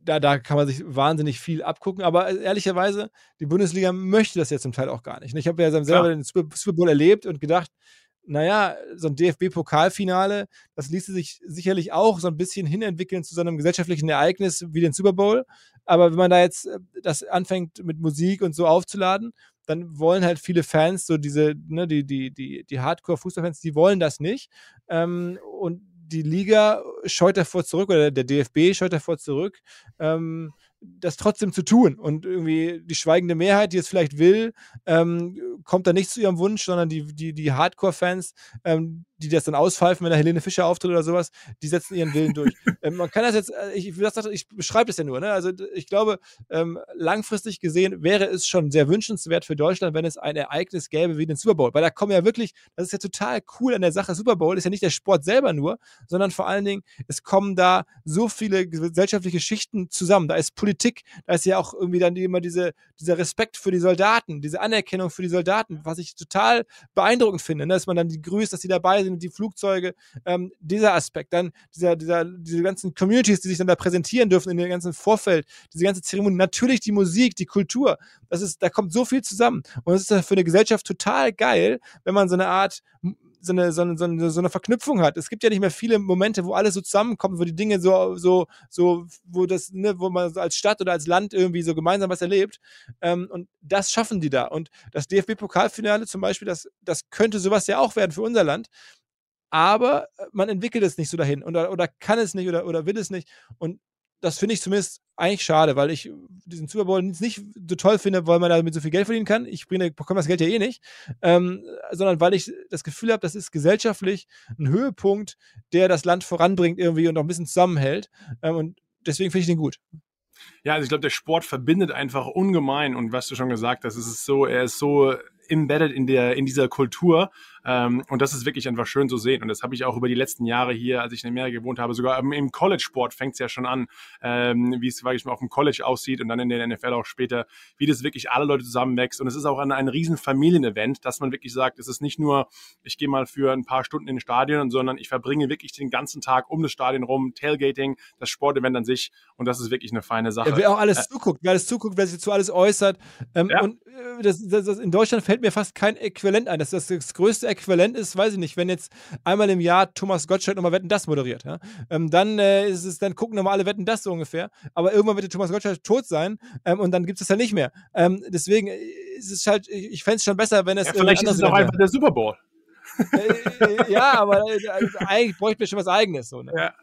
da, da kann man sich wahnsinnig viel abgucken. Aber äh, ehrlicherweise, die Bundesliga möchte das ja zum Teil auch gar nicht. Ich habe ja selber ja. den Super Bowl erlebt und gedacht, naja, so ein DFB-Pokalfinale, das ließe sich sicherlich auch so ein bisschen hinentwickeln zu so einem gesellschaftlichen Ereignis wie den Super Bowl. Aber wenn man da jetzt äh, das anfängt mit Musik und so aufzuladen, dann wollen halt viele Fans, so diese, ne, die, die, die, die Hardcore-Fußballfans, die wollen das nicht. Ähm, und die Liga scheut davor zurück, oder der DFB scheut davor zurück, ähm, das trotzdem zu tun. Und irgendwie die schweigende Mehrheit, die es vielleicht will, ähm, kommt da nicht zu ihrem Wunsch, sondern die, die, die Hardcore-Fans, ähm, die das dann auspfeifen, wenn da Helene Fischer auftritt oder sowas, die setzen ihren Willen durch. ähm, man kann das jetzt, äh, ich, ich beschreibe das ja nur, ne? also ich glaube, ähm, langfristig gesehen wäre es schon sehr wünschenswert für Deutschland, wenn es ein Ereignis gäbe wie den Super Bowl, weil da kommen ja wirklich, das ist ja total cool an der Sache, Super Bowl ist ja nicht der Sport selber nur, sondern vor allen Dingen, es kommen da so viele gesellschaftliche Schichten zusammen, da ist Politik, da ist ja auch irgendwie dann immer diese, dieser Respekt für die Soldaten, diese Anerkennung für die Soldaten, was ich total beeindruckend finde, ne? dass man dann die grüßt, dass sie dabei sind, sind die Flugzeuge, ähm, dieser Aspekt, dann dieser, dieser, diese ganzen Communities, die sich dann da präsentieren dürfen in dem ganzen Vorfeld, diese ganze Zeremonie, natürlich die Musik, die Kultur, das ist, da kommt so viel zusammen. Und es ist für eine Gesellschaft total geil, wenn man so eine Art so eine, so, eine, so eine Verknüpfung hat. Es gibt ja nicht mehr viele Momente, wo alles so zusammenkommt, wo die Dinge so, so, so, wo das, ne, wo man als Stadt oder als Land irgendwie so gemeinsam was erlebt. Ähm, und das schaffen die da. Und das DFB-Pokalfinale zum Beispiel, das, das könnte sowas ja auch werden für unser Land. Aber äh, man entwickelt es nicht so dahin oder, oder kann es nicht oder, oder will es nicht. Und das finde ich zumindest eigentlich schade, weil ich diesen Super Bowl nicht so toll finde, weil man damit so viel Geld verdienen kann. Ich bringe, bekomme das Geld ja eh nicht, ähm, sondern weil ich das Gefühl habe, das ist gesellschaftlich ein Höhepunkt, der das Land voranbringt irgendwie und auch ein bisschen zusammenhält. Ähm, und deswegen finde ich den gut. Ja, also ich glaube, der Sport verbindet einfach ungemein und was du schon gesagt hast, es ist so, er ist so embedded in der in dieser Kultur ähm, und das ist wirklich einfach schön zu sehen und das habe ich auch über die letzten Jahre hier, als ich in Amerika gewohnt habe, sogar im College-Sport fängt es ja schon an, ähm, wie es ich mal auf dem College aussieht und dann in der NFL auch später, wie das wirklich alle Leute zusammenwächst und es ist auch ein, ein riesen Familienevent, dass man wirklich sagt, es ist nicht nur, ich gehe mal für ein paar Stunden in den Stadion, sondern ich verbringe wirklich den ganzen Tag um das Stadion rum, Tailgating, das Sportevent an sich und das ist wirklich eine feine Sache. Ja, wer auch alles äh, zuguckt, wer alles zuguckt, wer sich zu alles äußert ähm, ja. und äh, das, das, das in Deutschland fällt mir fast kein Äquivalent ein. Das, das, das größte Äquivalent ist, weiß ich nicht, wenn jetzt einmal im Jahr Thomas Gottschalk nochmal Wetten das moderiert. Ja? Ähm, dann äh, ist es, dann gucken nochmal alle Wetten das so ungefähr. Aber irgendwann wird der Thomas Gottschalk tot sein ähm, und dann gibt es das halt nicht mehr. Ähm, deswegen ist es halt, ich, ich fände es schon besser, wenn es. Ja, vielleicht ist es auch einfach der Super Bowl. Äh, äh, ja, aber äh, eigentlich bräuchte mir schon was Eigenes. So, ne? Ja.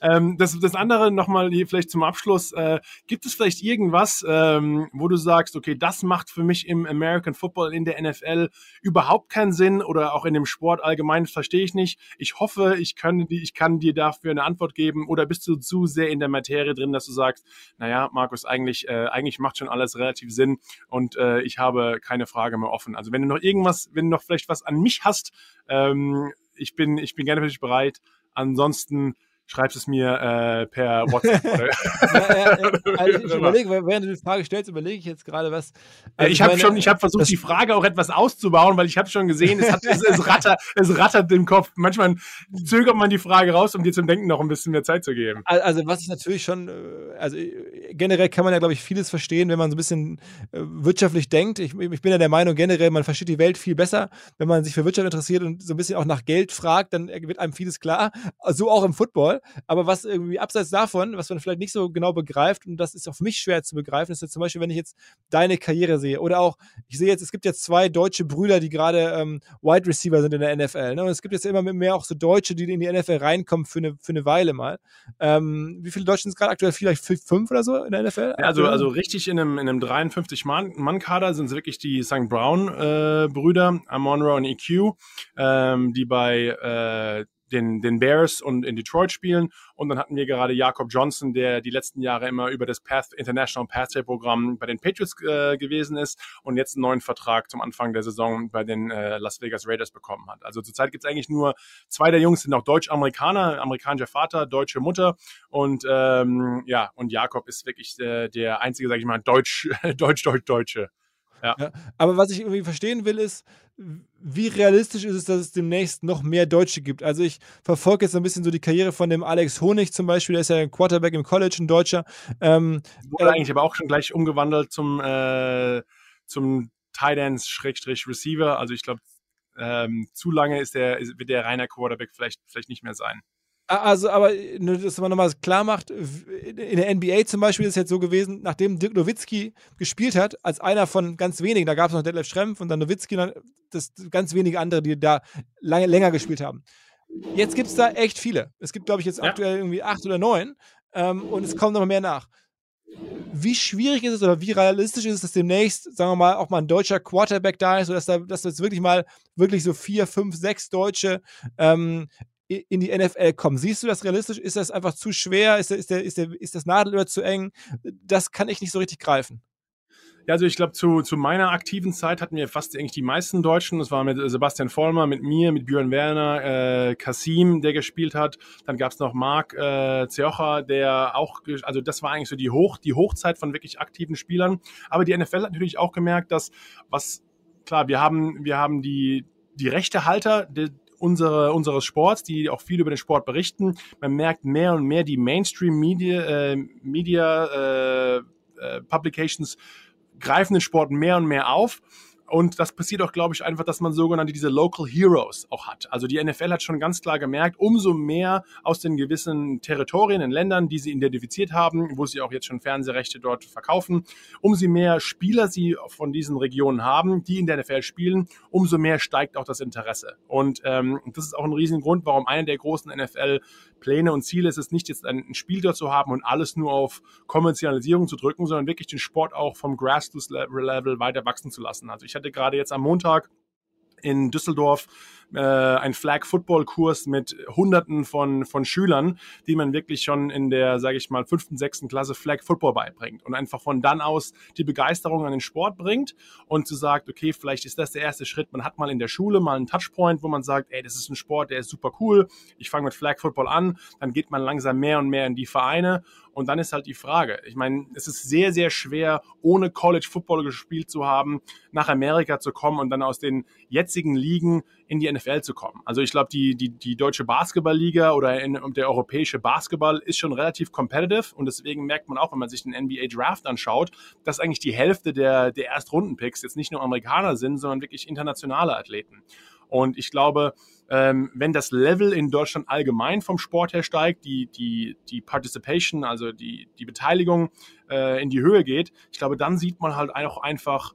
Ähm, das, das andere nochmal hier vielleicht zum Abschluss. Äh, gibt es vielleicht irgendwas, ähm, wo du sagst, okay, das macht für mich im American Football in der NFL überhaupt keinen Sinn oder auch in dem Sport allgemein verstehe ich nicht. Ich hoffe, ich kann, ich kann dir dafür eine Antwort geben oder bist du zu sehr in der Materie drin, dass du sagst, naja, Markus, eigentlich, äh, eigentlich macht schon alles relativ Sinn und äh, ich habe keine Frage mehr offen. Also wenn du noch irgendwas, wenn du noch vielleicht was an mich hast, ähm, ich bin, ich bin gerne für dich bereit. Ansonsten schreibst es mir äh, per WhatsApp. ja, ja, ja, also ich überlege, während du die Frage stellst, überlege ich jetzt gerade was. Also ich habe schon, ich habe versucht, die Frage auch etwas auszubauen, weil ich habe schon gesehen, es, hat, es, es, rattert, es rattert im Kopf. Manchmal zögert man die Frage raus, um dir zum Denken noch ein bisschen mehr Zeit zu geben. Also was ich natürlich schon, äh, also äh, generell kann man ja, glaube ich, vieles verstehen, wenn man so ein bisschen äh, wirtschaftlich denkt. Ich, ich bin ja der Meinung, generell, man versteht die Welt viel besser, wenn man sich für Wirtschaft interessiert und so ein bisschen auch nach Geld fragt, dann wird einem vieles klar. So auch im Football. Football. Aber was irgendwie abseits davon, was man vielleicht nicht so genau begreift, und das ist auch für mich schwer zu begreifen, ist jetzt zum Beispiel, wenn ich jetzt deine Karriere sehe. Oder auch, ich sehe jetzt, es gibt jetzt zwei deutsche Brüder, die gerade ähm, Wide Receiver sind in der NFL. Ne? Und es gibt jetzt immer mehr auch so Deutsche, die in die NFL reinkommen für eine, für eine Weile mal. Ähm, wie viele Deutsche sind es gerade aktuell? Vielleicht fünf oder so in der NFL? Ja, also, also richtig in einem, in einem 53-Mann-Kader sind es wirklich die St. Brown-Brüder, äh, Amonra und EQ, ähm, die bei äh, den, den Bears und in Detroit spielen. Und dann hatten wir gerade Jakob Johnson, der die letzten Jahre immer über das Path International Pathway Programm bei den Patriots äh, gewesen ist und jetzt einen neuen Vertrag zum Anfang der Saison bei den äh, Las Vegas Raiders bekommen hat. Also zurzeit gibt es eigentlich nur zwei der Jungs sind auch Deutsch-Amerikaner, amerikanischer Vater, deutsche Mutter und ähm, ja, und Jakob ist wirklich äh, der einzige, sage ich mal, Deutsch, Deutsch, Deutsch, Deutsche. Ja. ja. Aber was ich irgendwie verstehen will, ist, wie realistisch ist es, dass es demnächst noch mehr Deutsche gibt? Also ich verfolge jetzt so ein bisschen so die Karriere von dem Alex Honig zum Beispiel, der ist ja ein Quarterback im College, ein Deutscher. Ähm, Wurde äh, eigentlich aber auch schon gleich umgewandelt zum, äh, zum Tight Ends Receiver. Also ich glaube, ähm, zu lange ist der, wird der reiner Quarterback vielleicht, vielleicht nicht mehr sein. Also, aber dass man nochmal klar macht, in der NBA zum Beispiel ist es jetzt so gewesen, nachdem Dirk Nowitzki gespielt hat, als einer von ganz wenigen, da gab es noch Detlef Schrempf und dann Nowitzki, das ganz wenige andere, die da lange, länger gespielt haben. Jetzt gibt es da echt viele. Es gibt, glaube ich, jetzt ja. aktuell irgendwie acht oder neun ähm, und es kommen noch mehr nach. Wie schwierig ist es oder wie realistisch ist es, dass demnächst, sagen wir mal, auch mal ein deutscher Quarterback da ist, sodass da, dass jetzt wirklich mal wirklich so vier, fünf, sechs Deutsche ähm, in die NFL kommen. Siehst du das realistisch? Ist das einfach zu schwer? Ist, ist, der, ist, der, ist das Nadelöhr zu eng? Das kann ich nicht so richtig greifen. Ja, also ich glaube, zu, zu meiner aktiven Zeit hatten wir fast eigentlich die meisten Deutschen. Das war mit Sebastian Vollmer, mit mir, mit Björn Werner, äh, Kasim, der gespielt hat. Dann gab es noch Marc äh, Ziocha, der auch, also das war eigentlich so die, Hoch, die Hochzeit von wirklich aktiven Spielern. Aber die NFL hat natürlich auch gemerkt, dass was, klar, wir haben, wir haben die, die Rechtehalter, die, unsere, unseres Sports, die auch viel über den Sport berichten. Man merkt mehr und mehr die Mainstream-Media äh, Media, äh, äh, Publications greifen den Sport mehr und mehr auf. Und das passiert auch, glaube ich, einfach, dass man sogenannte diese Local Heroes auch hat. Also die NFL hat schon ganz klar gemerkt, umso mehr aus den gewissen Territorien in Ländern, die sie identifiziert haben, wo sie auch jetzt schon Fernsehrechte dort verkaufen, umso mehr Spieler sie von diesen Regionen haben, die in der NFL spielen, umso mehr steigt auch das Interesse. Und ähm, das ist auch ein Riesengrund, warum einer der großen NFL Pläne und Ziele ist es nicht jetzt ein Spiel dort zu haben und alles nur auf Kommerzialisierung zu drücken, sondern wirklich den Sport auch vom Grassroots Level weiter wachsen zu lassen. Also ich hatte gerade jetzt am Montag in Düsseldorf äh, ein Flag-Football-Kurs mit Hunderten von, von Schülern, die man wirklich schon in der, sage ich mal, fünften, sechsten Klasse Flag-Football beibringt und einfach von dann aus die Begeisterung an den Sport bringt und zu sagt, okay, vielleicht ist das der erste Schritt. Man hat mal in der Schule mal einen Touchpoint, wo man sagt, ey, das ist ein Sport, der ist super cool. Ich fange mit Flag-Football an. Dann geht man langsam mehr und mehr in die Vereine und dann ist halt die Frage, ich meine, es ist sehr, sehr schwer, ohne College Football gespielt zu haben, nach Amerika zu kommen und dann aus den jetzigen Ligen in die NFL zu kommen. Also ich glaube, die, die, die deutsche Basketballliga oder in, der europäische Basketball ist schon relativ competitive und deswegen merkt man auch, wenn man sich den NBA Draft anschaut, dass eigentlich die Hälfte der, der Erstrundenpicks jetzt nicht nur Amerikaner sind, sondern wirklich internationale Athleten. Und ich glaube, ähm, wenn das Level in Deutschland allgemein vom Sport her steigt, die, die, die Participation, also die, die Beteiligung äh, in die Höhe geht, ich glaube, dann sieht man halt auch einfach,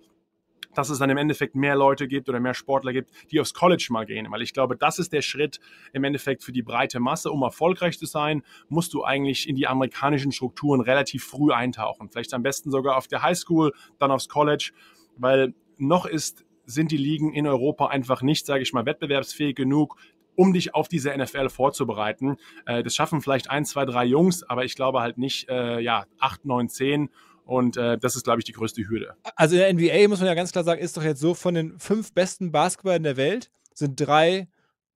dass es dann im Endeffekt mehr Leute gibt oder mehr Sportler gibt, die aufs College mal gehen. Weil ich glaube, das ist der Schritt im Endeffekt für die breite Masse. Um erfolgreich zu sein, musst du eigentlich in die amerikanischen Strukturen relativ früh eintauchen. Vielleicht am besten sogar auf der Highschool, dann aufs College, weil noch ist sind die Ligen in Europa einfach nicht, sage ich mal, wettbewerbsfähig genug, um dich auf diese NFL vorzubereiten. Äh, das schaffen vielleicht ein, zwei, drei Jungs, aber ich glaube halt nicht, äh, ja, acht, neun, zehn. Und äh, das ist, glaube ich, die größte Hürde. Also in der NBA muss man ja ganz klar sagen, ist doch jetzt so, von den fünf besten Basketballern der Welt sind drei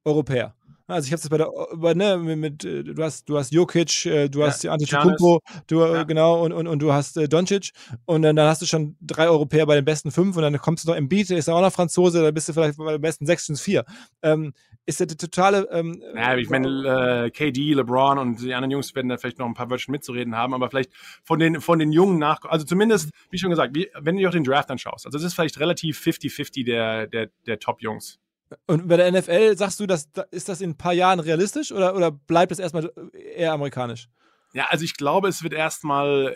Europäer. Also ich habe es bei der, ne, mit, äh, du hast, du hast Jokic, äh, du hast ja, Antetokounmpo, du äh, ja. genau und, und, und du hast äh, Doncic und dann, dann hast du schon drei Europäer bei den besten fünf und dann kommst du noch im Beat, ist auch noch Franzose, da bist du vielleicht bei den besten sechs und vier. Ähm, ist der totale. Ähm, ja, ich meine, äh, KD, LeBron und die anderen Jungs werden da vielleicht noch ein paar Wörtchen mitzureden haben, aber vielleicht von den, von den Jungen nach, also zumindest, wie schon gesagt, wie, wenn du dir auch den Draft anschaust, also das ist vielleicht relativ 50-50 der, der, der Top-Jungs. Und bei der NFL sagst du, dass, ist das in ein paar Jahren realistisch oder, oder bleibt es erstmal eher amerikanisch? Ja, also ich glaube, es wird erstmal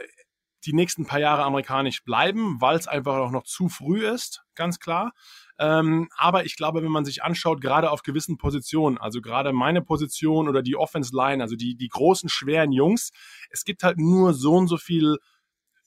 die nächsten paar Jahre amerikanisch bleiben, weil es einfach auch noch zu früh ist, ganz klar. Ähm, aber ich glaube, wenn man sich anschaut, gerade auf gewissen Positionen, also gerade meine Position oder die Offense Line, also die, die großen, schweren Jungs, es gibt halt nur so und so viel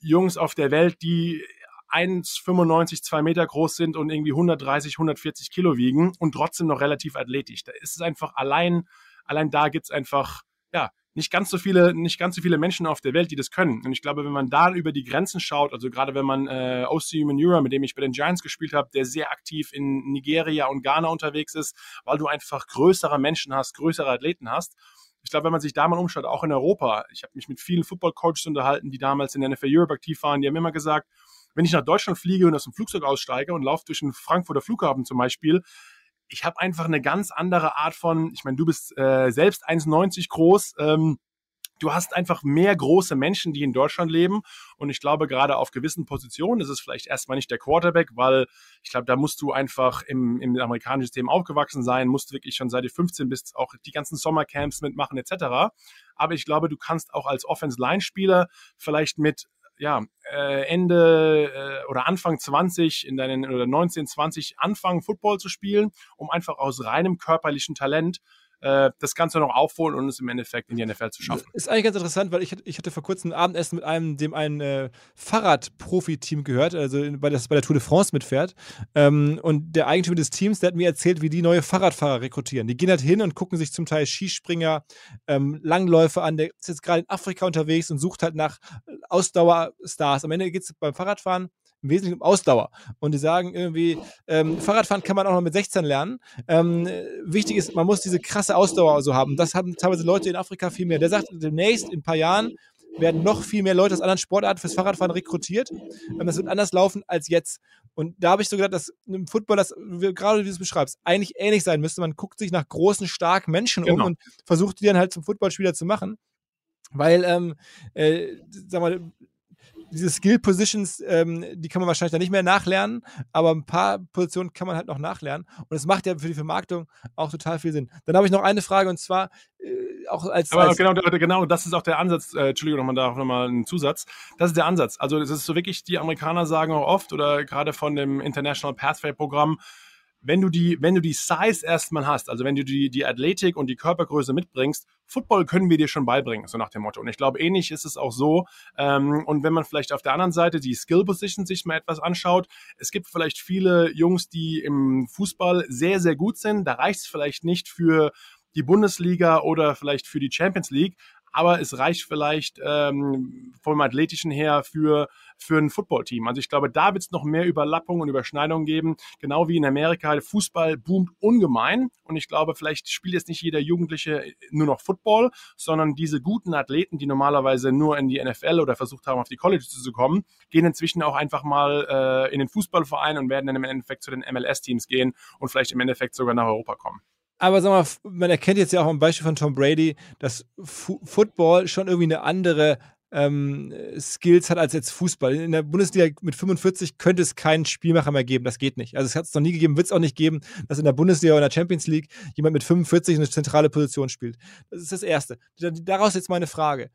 Jungs auf der Welt, die 1,95, 2 Meter groß sind und irgendwie 130, 140 Kilo wiegen und trotzdem noch relativ athletisch. Da ist es einfach allein, allein da gibt's einfach, ja, nicht ganz so viele, nicht ganz so viele Menschen auf der Welt, die das können. Und ich glaube, wenn man da über die Grenzen schaut, also gerade wenn man äh, OC Manura, mit dem ich bei den Giants gespielt habe, der sehr aktiv in Nigeria und Ghana unterwegs ist, weil du einfach größere Menschen hast, größere Athleten hast. Ich glaube, wenn man sich da mal umschaut, auch in Europa, ich habe mich mit vielen Football-Coaches unterhalten, die damals in der NFL Europe aktiv waren, die haben immer gesagt, wenn ich nach Deutschland fliege und aus dem Flugzeug aussteige und laufe durch den Frankfurter Flughafen zum Beispiel, ich habe einfach eine ganz andere Art von, ich meine, du bist äh, selbst 1,90 groß, ähm, du hast einfach mehr große Menschen, die in Deutschland leben. Und ich glaube, gerade auf gewissen Positionen ist es vielleicht erstmal nicht der Quarterback, weil ich glaube, da musst du einfach im, im amerikanischen System aufgewachsen sein, musst wirklich schon seit du 15 bist auch die ganzen Sommercamps mitmachen etc. Aber ich glaube, du kannst auch als Offense-Line-Spieler vielleicht mit ja, äh, Ende äh, oder Anfang 20 in deinen oder 19, 20 anfangen, Football zu spielen, um einfach aus reinem körperlichen Talent äh, das Ganze noch aufholen und es im Endeffekt in die NFL zu schaffen. Ist eigentlich ganz interessant, weil ich, ich hatte vor kurzem ein Abendessen mit einem, dem ein äh, Fahrradprofi-Team gehört, also bei, das bei der Tour de France mitfährt. Ähm, und der Eigentümer des Teams, der hat mir erzählt, wie die neue Fahrradfahrer rekrutieren. Die gehen halt hin und gucken sich zum Teil Skispringer, ähm, Langläufer an. Der ist jetzt gerade in Afrika unterwegs und sucht halt nach Ausdauerstars. Am Ende geht es beim Fahrradfahren im Wesentlichen um Ausdauer. Und die sagen irgendwie, ähm, Fahrradfahren kann man auch noch mit 16 lernen. Ähm, wichtig ist, man muss diese krasse Ausdauer so haben. Das haben teilweise Leute in Afrika viel mehr. Der sagt, demnächst, in ein paar Jahren, werden noch viel mehr Leute aus anderen Sportarten fürs Fahrradfahren rekrutiert. Ähm, das wird anders laufen als jetzt. Und da habe ich so gedacht, dass im Football, das, gerade wie du es beschreibst, eigentlich ähnlich sein müsste. Man guckt sich nach großen, starken Menschen genau. um und versucht die dann halt zum Footballspieler zu machen. Weil, ähm, äh, sag mal, diese Skill-Positions, ähm, die kann man wahrscheinlich dann nicht mehr nachlernen, aber ein paar Positionen kann man halt noch nachlernen. Und es macht ja für die Vermarktung auch total viel Sinn. Dann habe ich noch eine Frage und zwar äh, auch als. Aber als genau, genau, das ist auch der Ansatz. Äh, Entschuldigung, nochmal da nochmal einen Zusatz. Das ist der Ansatz. Also, es ist so wirklich, die Amerikaner sagen auch oft oder gerade von dem International Pathway Programm, wenn du die, wenn du die Size erstmal hast, also wenn du die, die Athletik und die Körpergröße mitbringst, Football können wir dir schon beibringen, so nach dem Motto. Und ich glaube, ähnlich ist es auch so. Ähm, und wenn man vielleicht auf der anderen Seite die Skill Position sich mal etwas anschaut, es gibt vielleicht viele Jungs, die im Fußball sehr, sehr gut sind. Da reicht es vielleicht nicht für die Bundesliga oder vielleicht für die Champions League, aber es reicht vielleicht ähm, vom Athletischen her für, für ein Footballteam. Also ich glaube, da wird es noch mehr Überlappungen und Überschneidungen geben, genau wie in Amerika. Fußball boomt ungemein und ich glaube, vielleicht spielt jetzt nicht jeder Jugendliche nur noch Football, sondern diese guten Athleten, die normalerweise nur in die NFL oder versucht haben, auf die College zu kommen, gehen inzwischen auch einfach mal äh, in den Fußballverein und werden dann im Endeffekt zu den MLS-Teams gehen und vielleicht im Endeffekt sogar nach Europa kommen. Aber sag mal, man erkennt jetzt ja auch am Beispiel von Tom Brady, dass F Football schon irgendwie eine andere ähm, Skills hat als jetzt Fußball. In der Bundesliga mit 45 könnte es keinen Spielmacher mehr geben. Das geht nicht. Also es hat es noch nie gegeben, wird es auch nicht geben, dass in der Bundesliga oder in der Champions League jemand mit 45 eine zentrale Position spielt. Das ist das Erste. Daraus jetzt meine Frage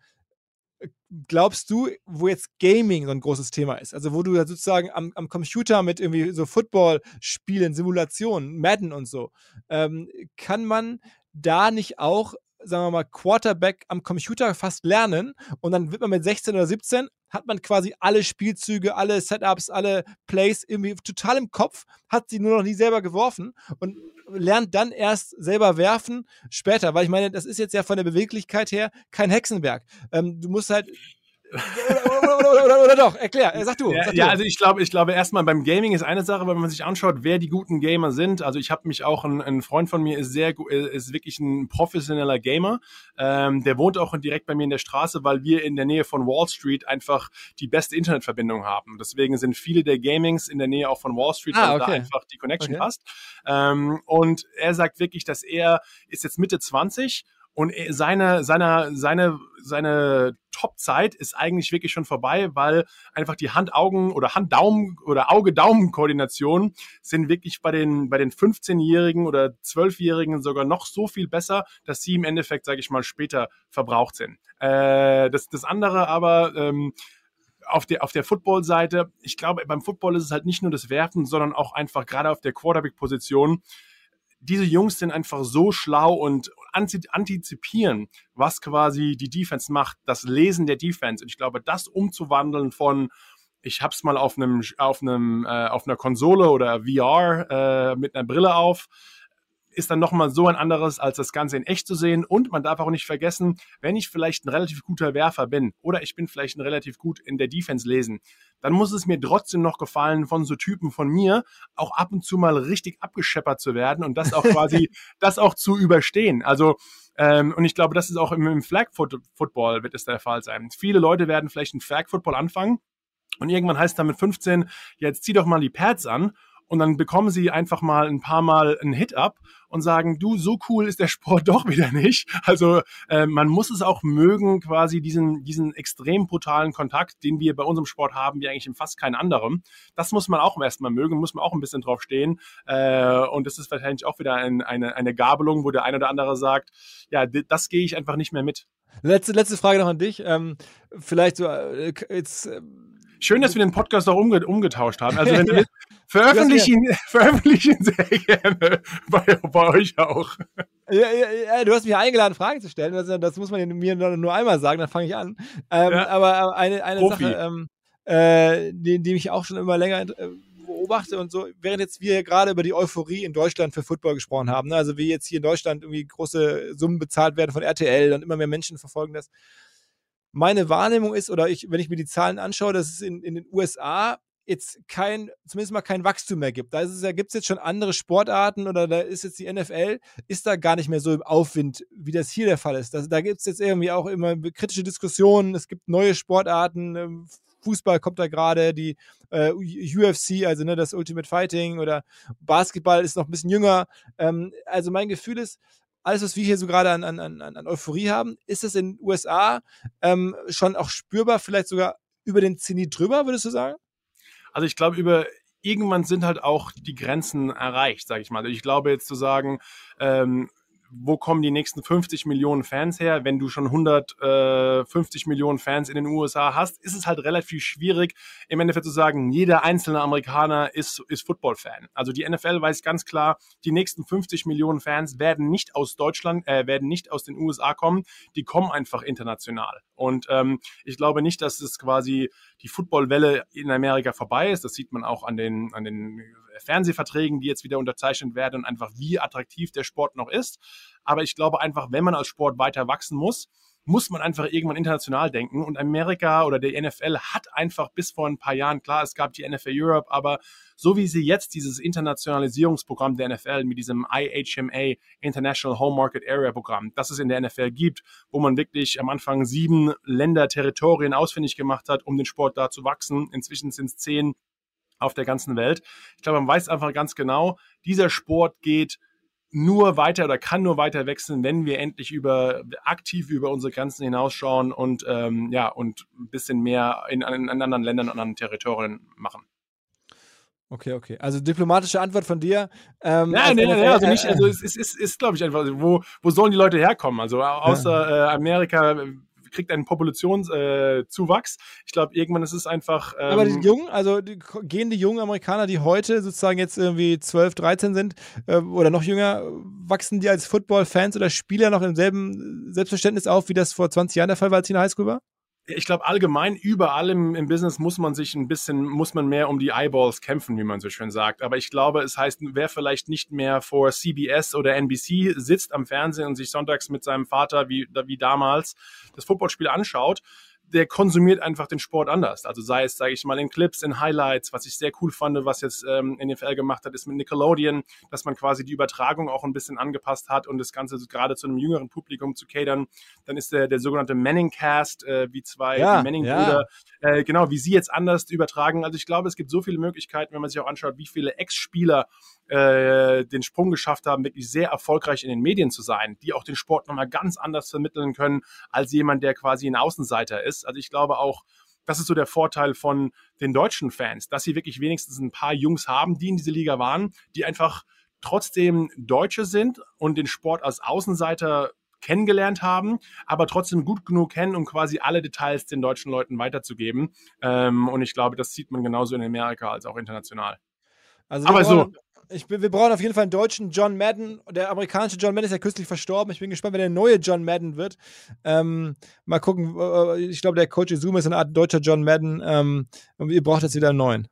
glaubst du, wo jetzt Gaming so ein großes Thema ist, also wo du sozusagen am, am Computer mit irgendwie so Football-Spielen, Simulationen, Madden und so, ähm, kann man da nicht auch sagen wir mal, Quarterback am Computer fast lernen und dann wird man mit 16 oder 17, hat man quasi alle Spielzüge, alle Setups, alle Plays irgendwie total im Kopf, hat sie nur noch nie selber geworfen und lernt dann erst selber werfen später, weil ich meine, das ist jetzt ja von der Beweglichkeit her kein Hexenwerk. Ähm, du musst halt oder, oder, doch, erklär, sag du. Ja, sag du. ja, also ich glaube, ich glaube erstmal beim Gaming ist eine Sache, wenn man sich anschaut, wer die guten Gamer sind. Also ich habe mich auch, ein, ein, Freund von mir ist sehr ist wirklich ein professioneller Gamer. Ähm, der wohnt auch direkt bei mir in der Straße, weil wir in der Nähe von Wall Street einfach die beste Internetverbindung haben. Deswegen sind viele der Gamings in der Nähe auch von Wall Street, ah, weil okay. da einfach die Connection okay. passt. Ähm, und er sagt wirklich, dass er ist jetzt Mitte 20 und seine, seine, seine, seine Top-Zeit ist eigentlich wirklich schon vorbei, weil einfach die Hand-Augen- oder Hand-Daumen- oder Auge-Daumen-Koordination sind wirklich bei den, bei den 15-Jährigen oder 12-Jährigen sogar noch so viel besser, dass sie im Endeffekt, sage ich mal, später verbraucht sind. Äh, das, das andere aber, ähm, auf der, auf der Football-Seite, ich glaube, beim Football ist es halt nicht nur das Werfen, sondern auch einfach gerade auf der Quarterback-Position diese Jungs sind einfach so schlau und antizipieren, was quasi die Defense macht, das Lesen der Defense. Und ich glaube, das umzuwandeln von ich hab's mal auf einem auf einem äh, auf einer Konsole oder VR äh, mit einer Brille auf ist dann nochmal so ein anderes, als das Ganze in echt zu sehen. Und man darf auch nicht vergessen, wenn ich vielleicht ein relativ guter Werfer bin oder ich bin vielleicht ein relativ gut in der Defense lesen, dann muss es mir trotzdem noch gefallen, von so Typen von mir auch ab und zu mal richtig abgescheppert zu werden und das auch quasi, das auch zu überstehen. Also, ähm, und ich glaube, das ist auch im, im Flag Football wird es der Fall sein. Viele Leute werden vielleicht ein Flag Football anfangen und irgendwann heißt dann mit 15, jetzt zieh doch mal die Pads an und dann bekommen sie einfach mal ein paar Mal einen Hit ab und sagen, du, so cool ist der Sport doch wieder nicht. Also äh, man muss es auch mögen, quasi diesen, diesen extrem brutalen Kontakt, den wir bei unserem Sport haben, wie eigentlich in fast keinem anderen. Das muss man auch erstmal mögen, muss man auch ein bisschen drauf stehen. Äh, und das ist wahrscheinlich auch wieder ein, eine, eine Gabelung, wo der eine oder andere sagt, ja, das gehe ich einfach nicht mehr mit. Letzte, letzte Frage noch an dich. Ähm, vielleicht so, äh, jetzt äh, Schön, dass wir den Podcast auch umge umgetauscht haben. Also wenn du willst, veröffentliche ihn, veröffentliche ihn sehr gerne bei, bei euch auch. Ja, ja, ja, du hast mich eingeladen, Fragen zu stellen. Das, das muss man mir nur einmal sagen, dann fange ich an. Ähm, aber eine, eine Sache, ähm, äh, die, die mich auch schon immer länger äh, beobachte und so, während jetzt wir gerade über die Euphorie in Deutschland für Football gesprochen haben, ne? also wie jetzt hier in Deutschland irgendwie große Summen bezahlt werden von RTL und immer mehr Menschen verfolgen das meine Wahrnehmung ist, oder ich, wenn ich mir die Zahlen anschaue, dass es in, in den USA jetzt kein, zumindest mal kein Wachstum mehr gibt. Da, gibt es jetzt schon andere Sportarten oder da ist jetzt die NFL, ist da gar nicht mehr so im Aufwind, wie das hier der Fall ist. Das, da gibt es jetzt irgendwie auch immer kritische Diskussionen, es gibt neue Sportarten, ähm, Fußball kommt da gerade, die äh, UFC, also ne, das Ultimate Fighting oder Basketball ist noch ein bisschen jünger. Ähm, also mein Gefühl ist, alles, was wir hier so gerade an, an, an, Euphorie haben, ist es in den USA ähm, schon auch spürbar, vielleicht sogar über den Zenit drüber, würdest du sagen? Also ich glaube, über irgendwann sind halt auch die Grenzen erreicht, sage ich mal. Ich glaube jetzt zu sagen, ähm, wo kommen die nächsten 50 Millionen Fans her? Wenn du schon 150 Millionen Fans in den USA hast, ist es halt relativ schwierig, im Endeffekt zu sagen, jeder einzelne Amerikaner ist, ist Football-Fan. Also die NFL weiß ganz klar, die nächsten 50 Millionen Fans werden nicht aus Deutschland, äh, werden nicht aus den USA kommen, die kommen einfach international. Und ähm, ich glaube nicht, dass es quasi die Footballwelle in Amerika vorbei ist. Das sieht man auch an den, an den Fernsehverträgen, die jetzt wieder unterzeichnet werden und einfach wie attraktiv der Sport noch ist. Aber ich glaube einfach, wenn man als Sport weiter wachsen muss, muss man einfach irgendwann international denken. Und Amerika oder der NFL hat einfach bis vor ein paar Jahren, klar, es gab die NFL Europe, aber so wie sie jetzt dieses Internationalisierungsprogramm der NFL mit diesem IHMA, International Home Market Area Programm, das es in der NFL gibt, wo man wirklich am Anfang sieben Länder, Territorien ausfindig gemacht hat, um den Sport da zu wachsen. Inzwischen sind es zehn auf der ganzen Welt. Ich glaube, man weiß einfach ganz genau, dieser Sport geht nur weiter oder kann nur weiter wechseln, wenn wir endlich über aktiv über unsere Grenzen hinausschauen und ähm, ja und ein bisschen mehr in, in, anderen Ländern und anderen Territorien machen. Okay, okay. Also diplomatische Antwort von dir. Ähm, nein, nein, nein, also nicht, also es ist, ist, ist glaube ich, einfach, wo, wo sollen die Leute herkommen? Also außer ja. äh, Amerika kriegt einen Populationszuwachs. Äh, ich glaube, irgendwann ist es einfach. Ähm, Aber die Jungen, also die, gehen die jungen Amerikaner, die heute sozusagen jetzt irgendwie 12, 13 sind äh, oder noch jünger, wachsen die als Football-Fans oder Spieler noch im selben Selbstverständnis auf, wie das vor 20 Jahren der Fall war, als sie in der Highschool war? Ich glaube, allgemein überall im, im, Business muss man sich ein bisschen, muss man mehr um die Eyeballs kämpfen, wie man so schön sagt. Aber ich glaube, es heißt, wer vielleicht nicht mehr vor CBS oder NBC sitzt am Fernsehen und sich sonntags mit seinem Vater wie, wie damals das Footballspiel anschaut, der konsumiert einfach den Sport anders. Also sei es, sage ich mal, in Clips, in Highlights, was ich sehr cool fand, was jetzt ähm, NFL gemacht hat, ist mit Nickelodeon, dass man quasi die Übertragung auch ein bisschen angepasst hat und das Ganze gerade zu einem jüngeren Publikum zu catern. Dann ist der, der sogenannte Manning-Cast, äh, wie zwei ja, Manning-Brüder, ja. äh, genau, wie sie jetzt anders übertragen. Also ich glaube, es gibt so viele Möglichkeiten, wenn man sich auch anschaut, wie viele Ex-Spieler äh, den Sprung geschafft haben, wirklich sehr erfolgreich in den Medien zu sein, die auch den Sport nochmal ganz anders vermitteln können als jemand, der quasi ein Außenseiter ist. Also ich glaube auch, das ist so der Vorteil von den deutschen Fans, dass sie wirklich wenigstens ein paar Jungs haben, die in diese Liga waren, die einfach trotzdem Deutsche sind und den Sport als Außenseiter kennengelernt haben, aber trotzdem gut genug kennen, um quasi alle Details den deutschen Leuten weiterzugeben. Ähm, und ich glaube, das sieht man genauso in Amerika als auch international. Also aber so, ich, wir brauchen auf jeden Fall einen deutschen John Madden. Der amerikanische John Madden ist ja kürzlich verstorben. Ich bin gespannt, wer der neue John Madden wird. Ähm, mal gucken. Äh, ich glaube, der Coach Izuma ist eine Art deutscher John Madden. Ähm, und ihr braucht jetzt wieder einen neuen.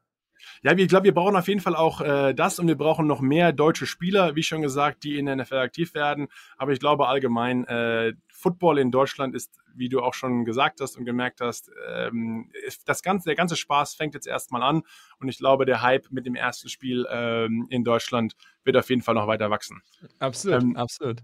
Ja, ich glaube, wir brauchen auf jeden Fall auch äh, das und wir brauchen noch mehr deutsche Spieler, wie schon gesagt, die in der NFL aktiv werden. Aber ich glaube allgemein, äh, Football in Deutschland ist, wie du auch schon gesagt hast und gemerkt hast, ähm, das ganze, der ganze Spaß fängt jetzt erstmal an und ich glaube, der Hype mit dem ersten Spiel ähm, in Deutschland wird auf jeden Fall noch weiter wachsen. Absolut, ähm, absolut.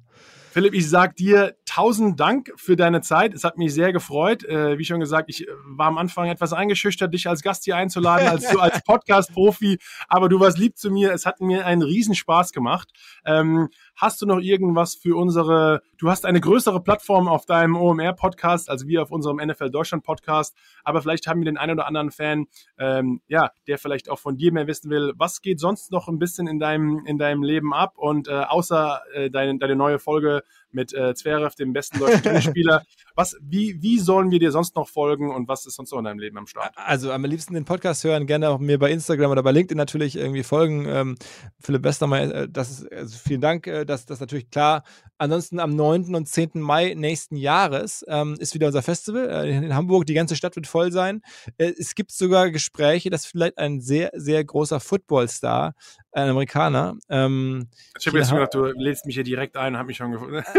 Philipp, ich sage dir tausend Dank für deine Zeit. Es hat mich sehr gefreut. Äh, wie schon gesagt, ich war am Anfang etwas eingeschüchtert, dich als Gast hier einzuladen, als du als Podcast-Profi. Aber du warst lieb zu mir. Es hat mir einen Riesenspaß gemacht. Ähm, hast du noch irgendwas für unsere, du hast eine größere Plattform auf deinem OMR-Podcast, als wir auf unserem NFL Deutschland-Podcast. Aber vielleicht haben wir den einen oder anderen Fan, ähm, ja, der vielleicht auch von dir mehr wissen will. Was geht sonst noch ein bisschen in deinem, in deinem Leben ab? Und äh, außer äh, deine, deine neue Folge mit äh, Zverev, dem besten deutschen Tennisspieler. Was, wie, wie sollen wir dir sonst noch folgen und was ist sonst noch in deinem Leben am Start? Also am liebsten den Podcast hören, gerne auch mir bei Instagram oder bei LinkedIn natürlich irgendwie folgen. Ähm, Philipp Westermeier, äh, das ist, also vielen Dank, äh, das, das ist natürlich klar. Ansonsten am 9. und 10. Mai nächsten Jahres ähm, ist wieder unser Festival äh, in Hamburg. Die ganze Stadt wird voll sein. Äh, es gibt sogar Gespräche, dass vielleicht ein sehr, sehr großer Footballstar, ein Amerikaner. Ähm, ich habe jetzt gedacht, du lädst mich hier direkt ein und habe mich schon gefunden.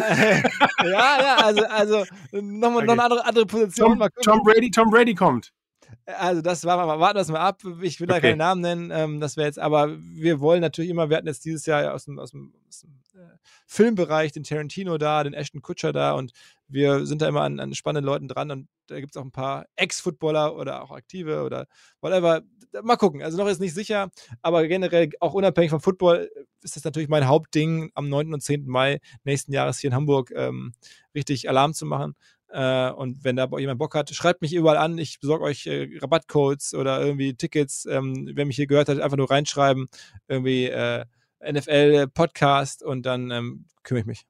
ja, ja, also, also nochmal okay. noch eine andere, andere Position. Tom, Tom, Brady, Tom Brady kommt. Also das war mal, warten wir das mal ab. Ich will da keinen Namen nennen. Ähm, das wäre jetzt, aber wir wollen natürlich immer, wir hatten jetzt dieses Jahr aus dem, aus dem, aus dem äh, Filmbereich den Tarantino da, den Ashton Kutscher da und wir sind da immer an, an spannenden Leuten dran und da gibt es auch ein paar Ex-Footballer oder auch Aktive oder whatever. Mal gucken. Also noch ist nicht sicher, aber generell auch unabhängig vom Football ist das natürlich mein Hauptding, am 9. und 10. Mai nächsten Jahres hier in Hamburg ähm, richtig Alarm zu machen. Äh, und wenn da jemand Bock hat, schreibt mich überall an. Ich besorge euch äh, Rabattcodes oder irgendwie Tickets. Ähm, wer mich hier gehört hat, einfach nur reinschreiben. Irgendwie äh, NFL-Podcast und dann ähm, kümmere ich mich.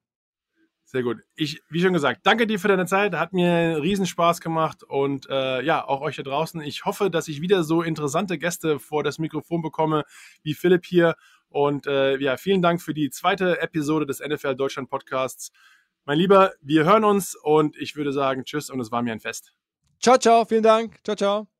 Sehr gut. Ich, wie schon gesagt, danke dir für deine Zeit. Hat mir riesen Spaß gemacht und äh, ja, auch euch da draußen. Ich hoffe, dass ich wieder so interessante Gäste vor das Mikrofon bekomme wie Philipp hier. Und äh, ja, vielen Dank für die zweite Episode des NFL Deutschland Podcasts. Mein Lieber, wir hören uns und ich würde sagen Tschüss und es war mir ein Fest. Ciao, ciao, vielen Dank. Ciao, ciao.